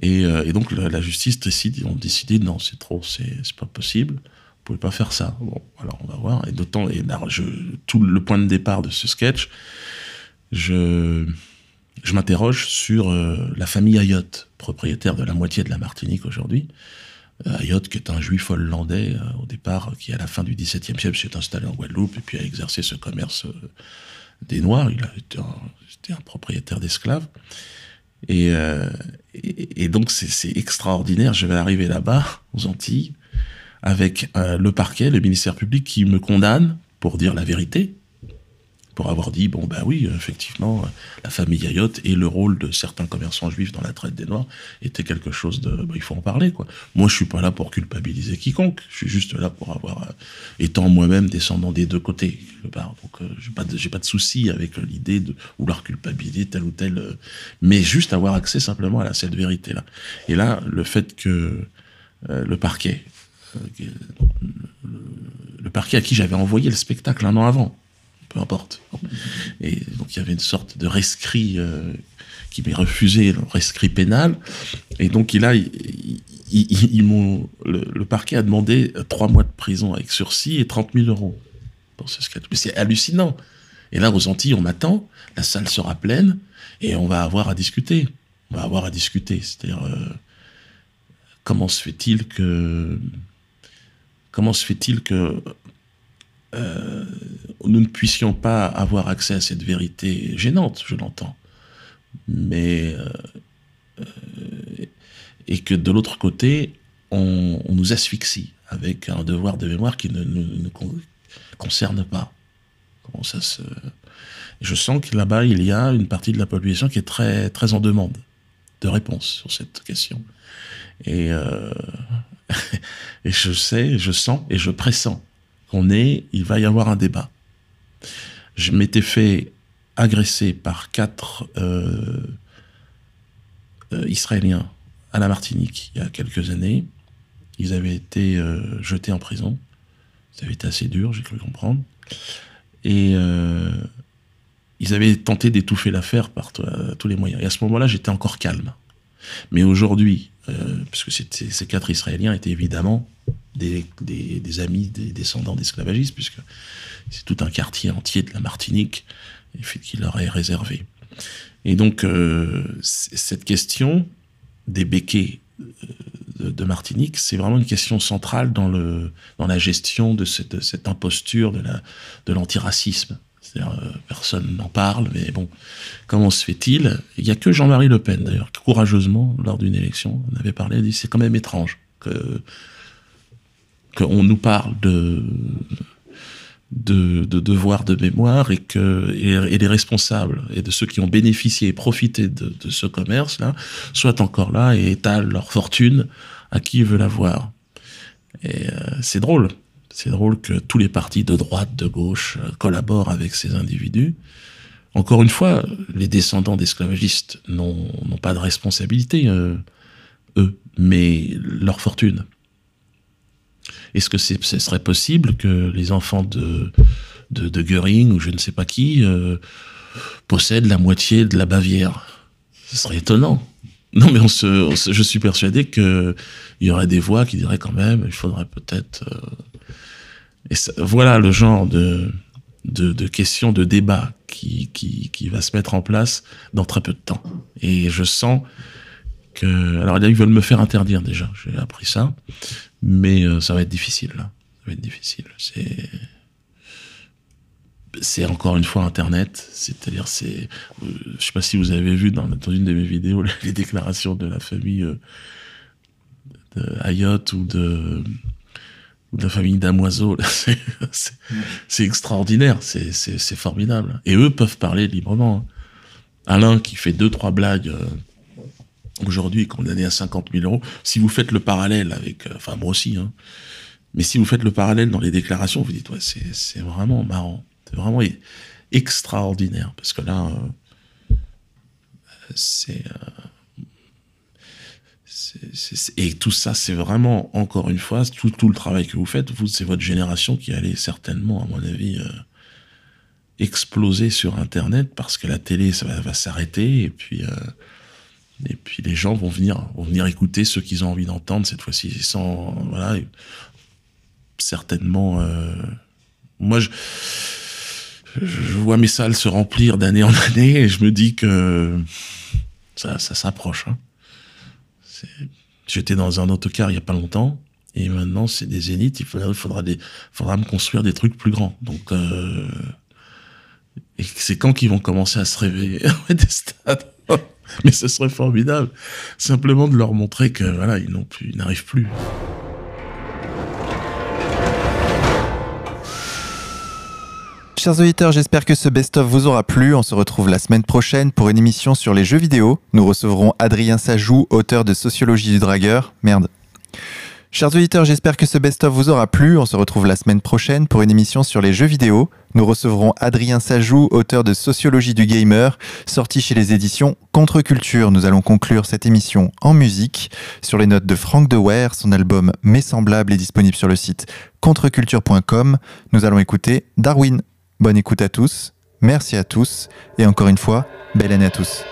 Et, donc la, justice décide, ils ont décidé non, c'est trop, c'est pas possible. Vous pouvez pas faire ça. Bon, alors on va voir. Et d'autant, et là, je, tout le point de départ de ce sketch, je, je m'interroge sur euh, la famille Ayotte, propriétaire de la moitié de la Martinique aujourd'hui. Euh, Ayotte, qui est un juif hollandais euh, au départ, qui à la fin du XVIIe siècle s'est installé en Guadeloupe et puis a exercé ce commerce des Noirs. Il a été un, un propriétaire d'esclaves. Et, donc c'est extraordinaire. Je vais arriver là-bas, aux Antilles, avec le parquet, le ministère public qui me condamne pour dire la vérité, pour avoir dit bon bah oui effectivement la famille Ayotte et le rôle de certains commerçants juifs dans la traite des Noirs était quelque chose de bah, il faut en parler quoi. Moi je suis pas là pour culpabiliser quiconque, je suis juste là pour avoir euh, étant moi-même descendant des deux côtés quelque part. donc euh, j'ai pas de, j'ai pas de souci avec l'idée de vouloir culpabiliser tel ou tel euh, mais juste avoir accès simplement à cette vérité là. Et là le fait que euh, le parquet le parquet à qui j'avais envoyé le spectacle un an avant peu importe. Et donc il y avait une sorte de rescrit euh, qui m'est refusé, le rescrit pénal. Et donc il- ils le, parquet a demandé trois mois de prison avec sursis et 30 000 euros pour ce. Mais c'est hallucinant. Et là, aux Antilles, on m'attend, la salle sera pleine et on va avoir à discuter. On va avoir à discuter. C'est-à-dire, euh, comment se fait-il que. Comment se fait-il que euh, nous ne puissions pas avoir accès à cette vérité gênante, je l'entends. Mais. euh, euh, et que de l'autre côté, on, nous asphyxie avec un devoir de mémoire qui ne nous ne con- concerne pas. Comment ça se... Je sens que là-bas, il y a une partie de la population qui est très, très en demande de réponses sur cette question. Et, et je sais, je sens et je pressens qu'on est, il va y avoir un débat. Je m'étais fait agresser par quatre euh, euh, Israéliens à la Martinique il y a quelques années. Ils avaient été euh, jetés en prison. Ça avait été assez dur, j'ai cru comprendre. Et ils avaient tenté d'étouffer l'affaire par to- tous les moyens. Et à ce moment-là, j'étais encore calme. Mais aujourd'hui, euh, parce ces quatre Israéliens étaient évidemment des, des- des amis des descendants d'esclavagistes, puisque c'est tout un quartier entier de la Martinique qui leur est réservé. Et donc, euh, cette question des béquets euh, de, Martinique, c'est vraiment une question centrale dans, le, dans la gestion de cette, cette imposture de la- l'antiracisme. Euh, personne n'en parle, mais bon, comment se fait-il? Il n'y a que Jean-Marie Le Pen, d'ailleurs, qui, courageusement, lors d'une élection, on avait parlé, il dit c'est quand même étrange que qu'on nous parle de, de, de devoir de mémoire et que et, les responsables et de ceux qui ont bénéficié et profité de, de ce commerce-là soient encore là et étalent leur fortune à qui veut la voir. Et euh, c'est drôle. C'est drôle que tous les partis de droite, de gauche euh, collaborent avec ces individus. Encore une fois, les descendants d'esclavagistes n'ont pas de responsabilité, euh, eux, mais leur fortune. Est-ce que ce serait possible que les enfants de, de, de Göring ou je ne sais pas qui euh, possèdent la moitié de la Bavière? Ce serait étonnant. Non, mais je suis persuadé qu'il y aurait des voix qui diraient quand même, il faudrait peut-être. Et voilà le genre de, de, questions, de débat qui, va se mettre en place dans très peu de temps. Et je sens que. Alors ils veulent me faire interdire déjà, j'ai appris ça. Mais euh, ça va être difficile, là. Ça va être difficile. C'est. C'est encore une fois Internet, c'est-à-dire c'est, euh, je sais pas si vous avez vu dans, une de mes vidéos les déclarations de la famille euh, de ou de ou de la famille Damoiseau, c'est- extraordinaire, c'est formidable. Et eux peuvent parler librement. hein. Alain qui fait deux trois blagues euh, aujourd'hui condamné à 50 000 euros. Si vous faites le parallèle avec, euh, enfin moi aussi, hein, mais si vous faites le parallèle dans les déclarations, vous dites ouais c'est vraiment marrant, c'est vraiment e- extraordinaire parce que là euh, c'est euh, c'est- c'est- c'est- et tout ça, c'est vraiment, encore une fois, tout, le travail que vous faites, vous, c'est votre génération qui allait certainement, à mon avis, euh, exploser sur Internet parce que la télé, ça va, s'arrêter et puis, euh, et puis les gens vont venir, vont venir écouter ceux qu'ils ont envie d'entendre cette fois-ci sans, voilà, certainement, euh, moi, je, vois mes salles se remplir d'année en année et je me dis que ça, ça s'approche. hein. J'étais dans un autocar il y a pas longtemps et maintenant c'est des zéniths. Il faudra, des, faudra me construire des trucs plus grands. Donc euh, et c'est quand qu'ils vont commencer à se réveiller des stades. Mais ce serait formidable, simplement de leur montrer que voilà ils n'ont plus, ils n'arrivent plus. Chers auditeurs, j'espère que ce best-of vous aura plu. On se retrouve la semaine prochaine pour une émission sur les jeux vidéo. Nous recevrons Adrien Sajou, auteur de Sociologie du dragueur. Merde. Chers auditeurs, j'espère que ce best-of vous aura plu. On se retrouve la semaine prochaine pour une émission sur les jeux vidéo. Nous recevrons Adrien Sajou, auteur de Sociologie du gamer, sorti chez les éditions Contre-Culture. Nous allons conclure cette émission en musique sur les notes de Frank Dewer. Son album Mes semblables est disponible sur le site contreculture.com. Nous allons écouter Darwin. Bonne écoute à tous, merci à tous, et encore une fois, belle année à tous.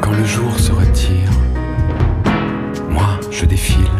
Quand le jour se retire, moi je défile.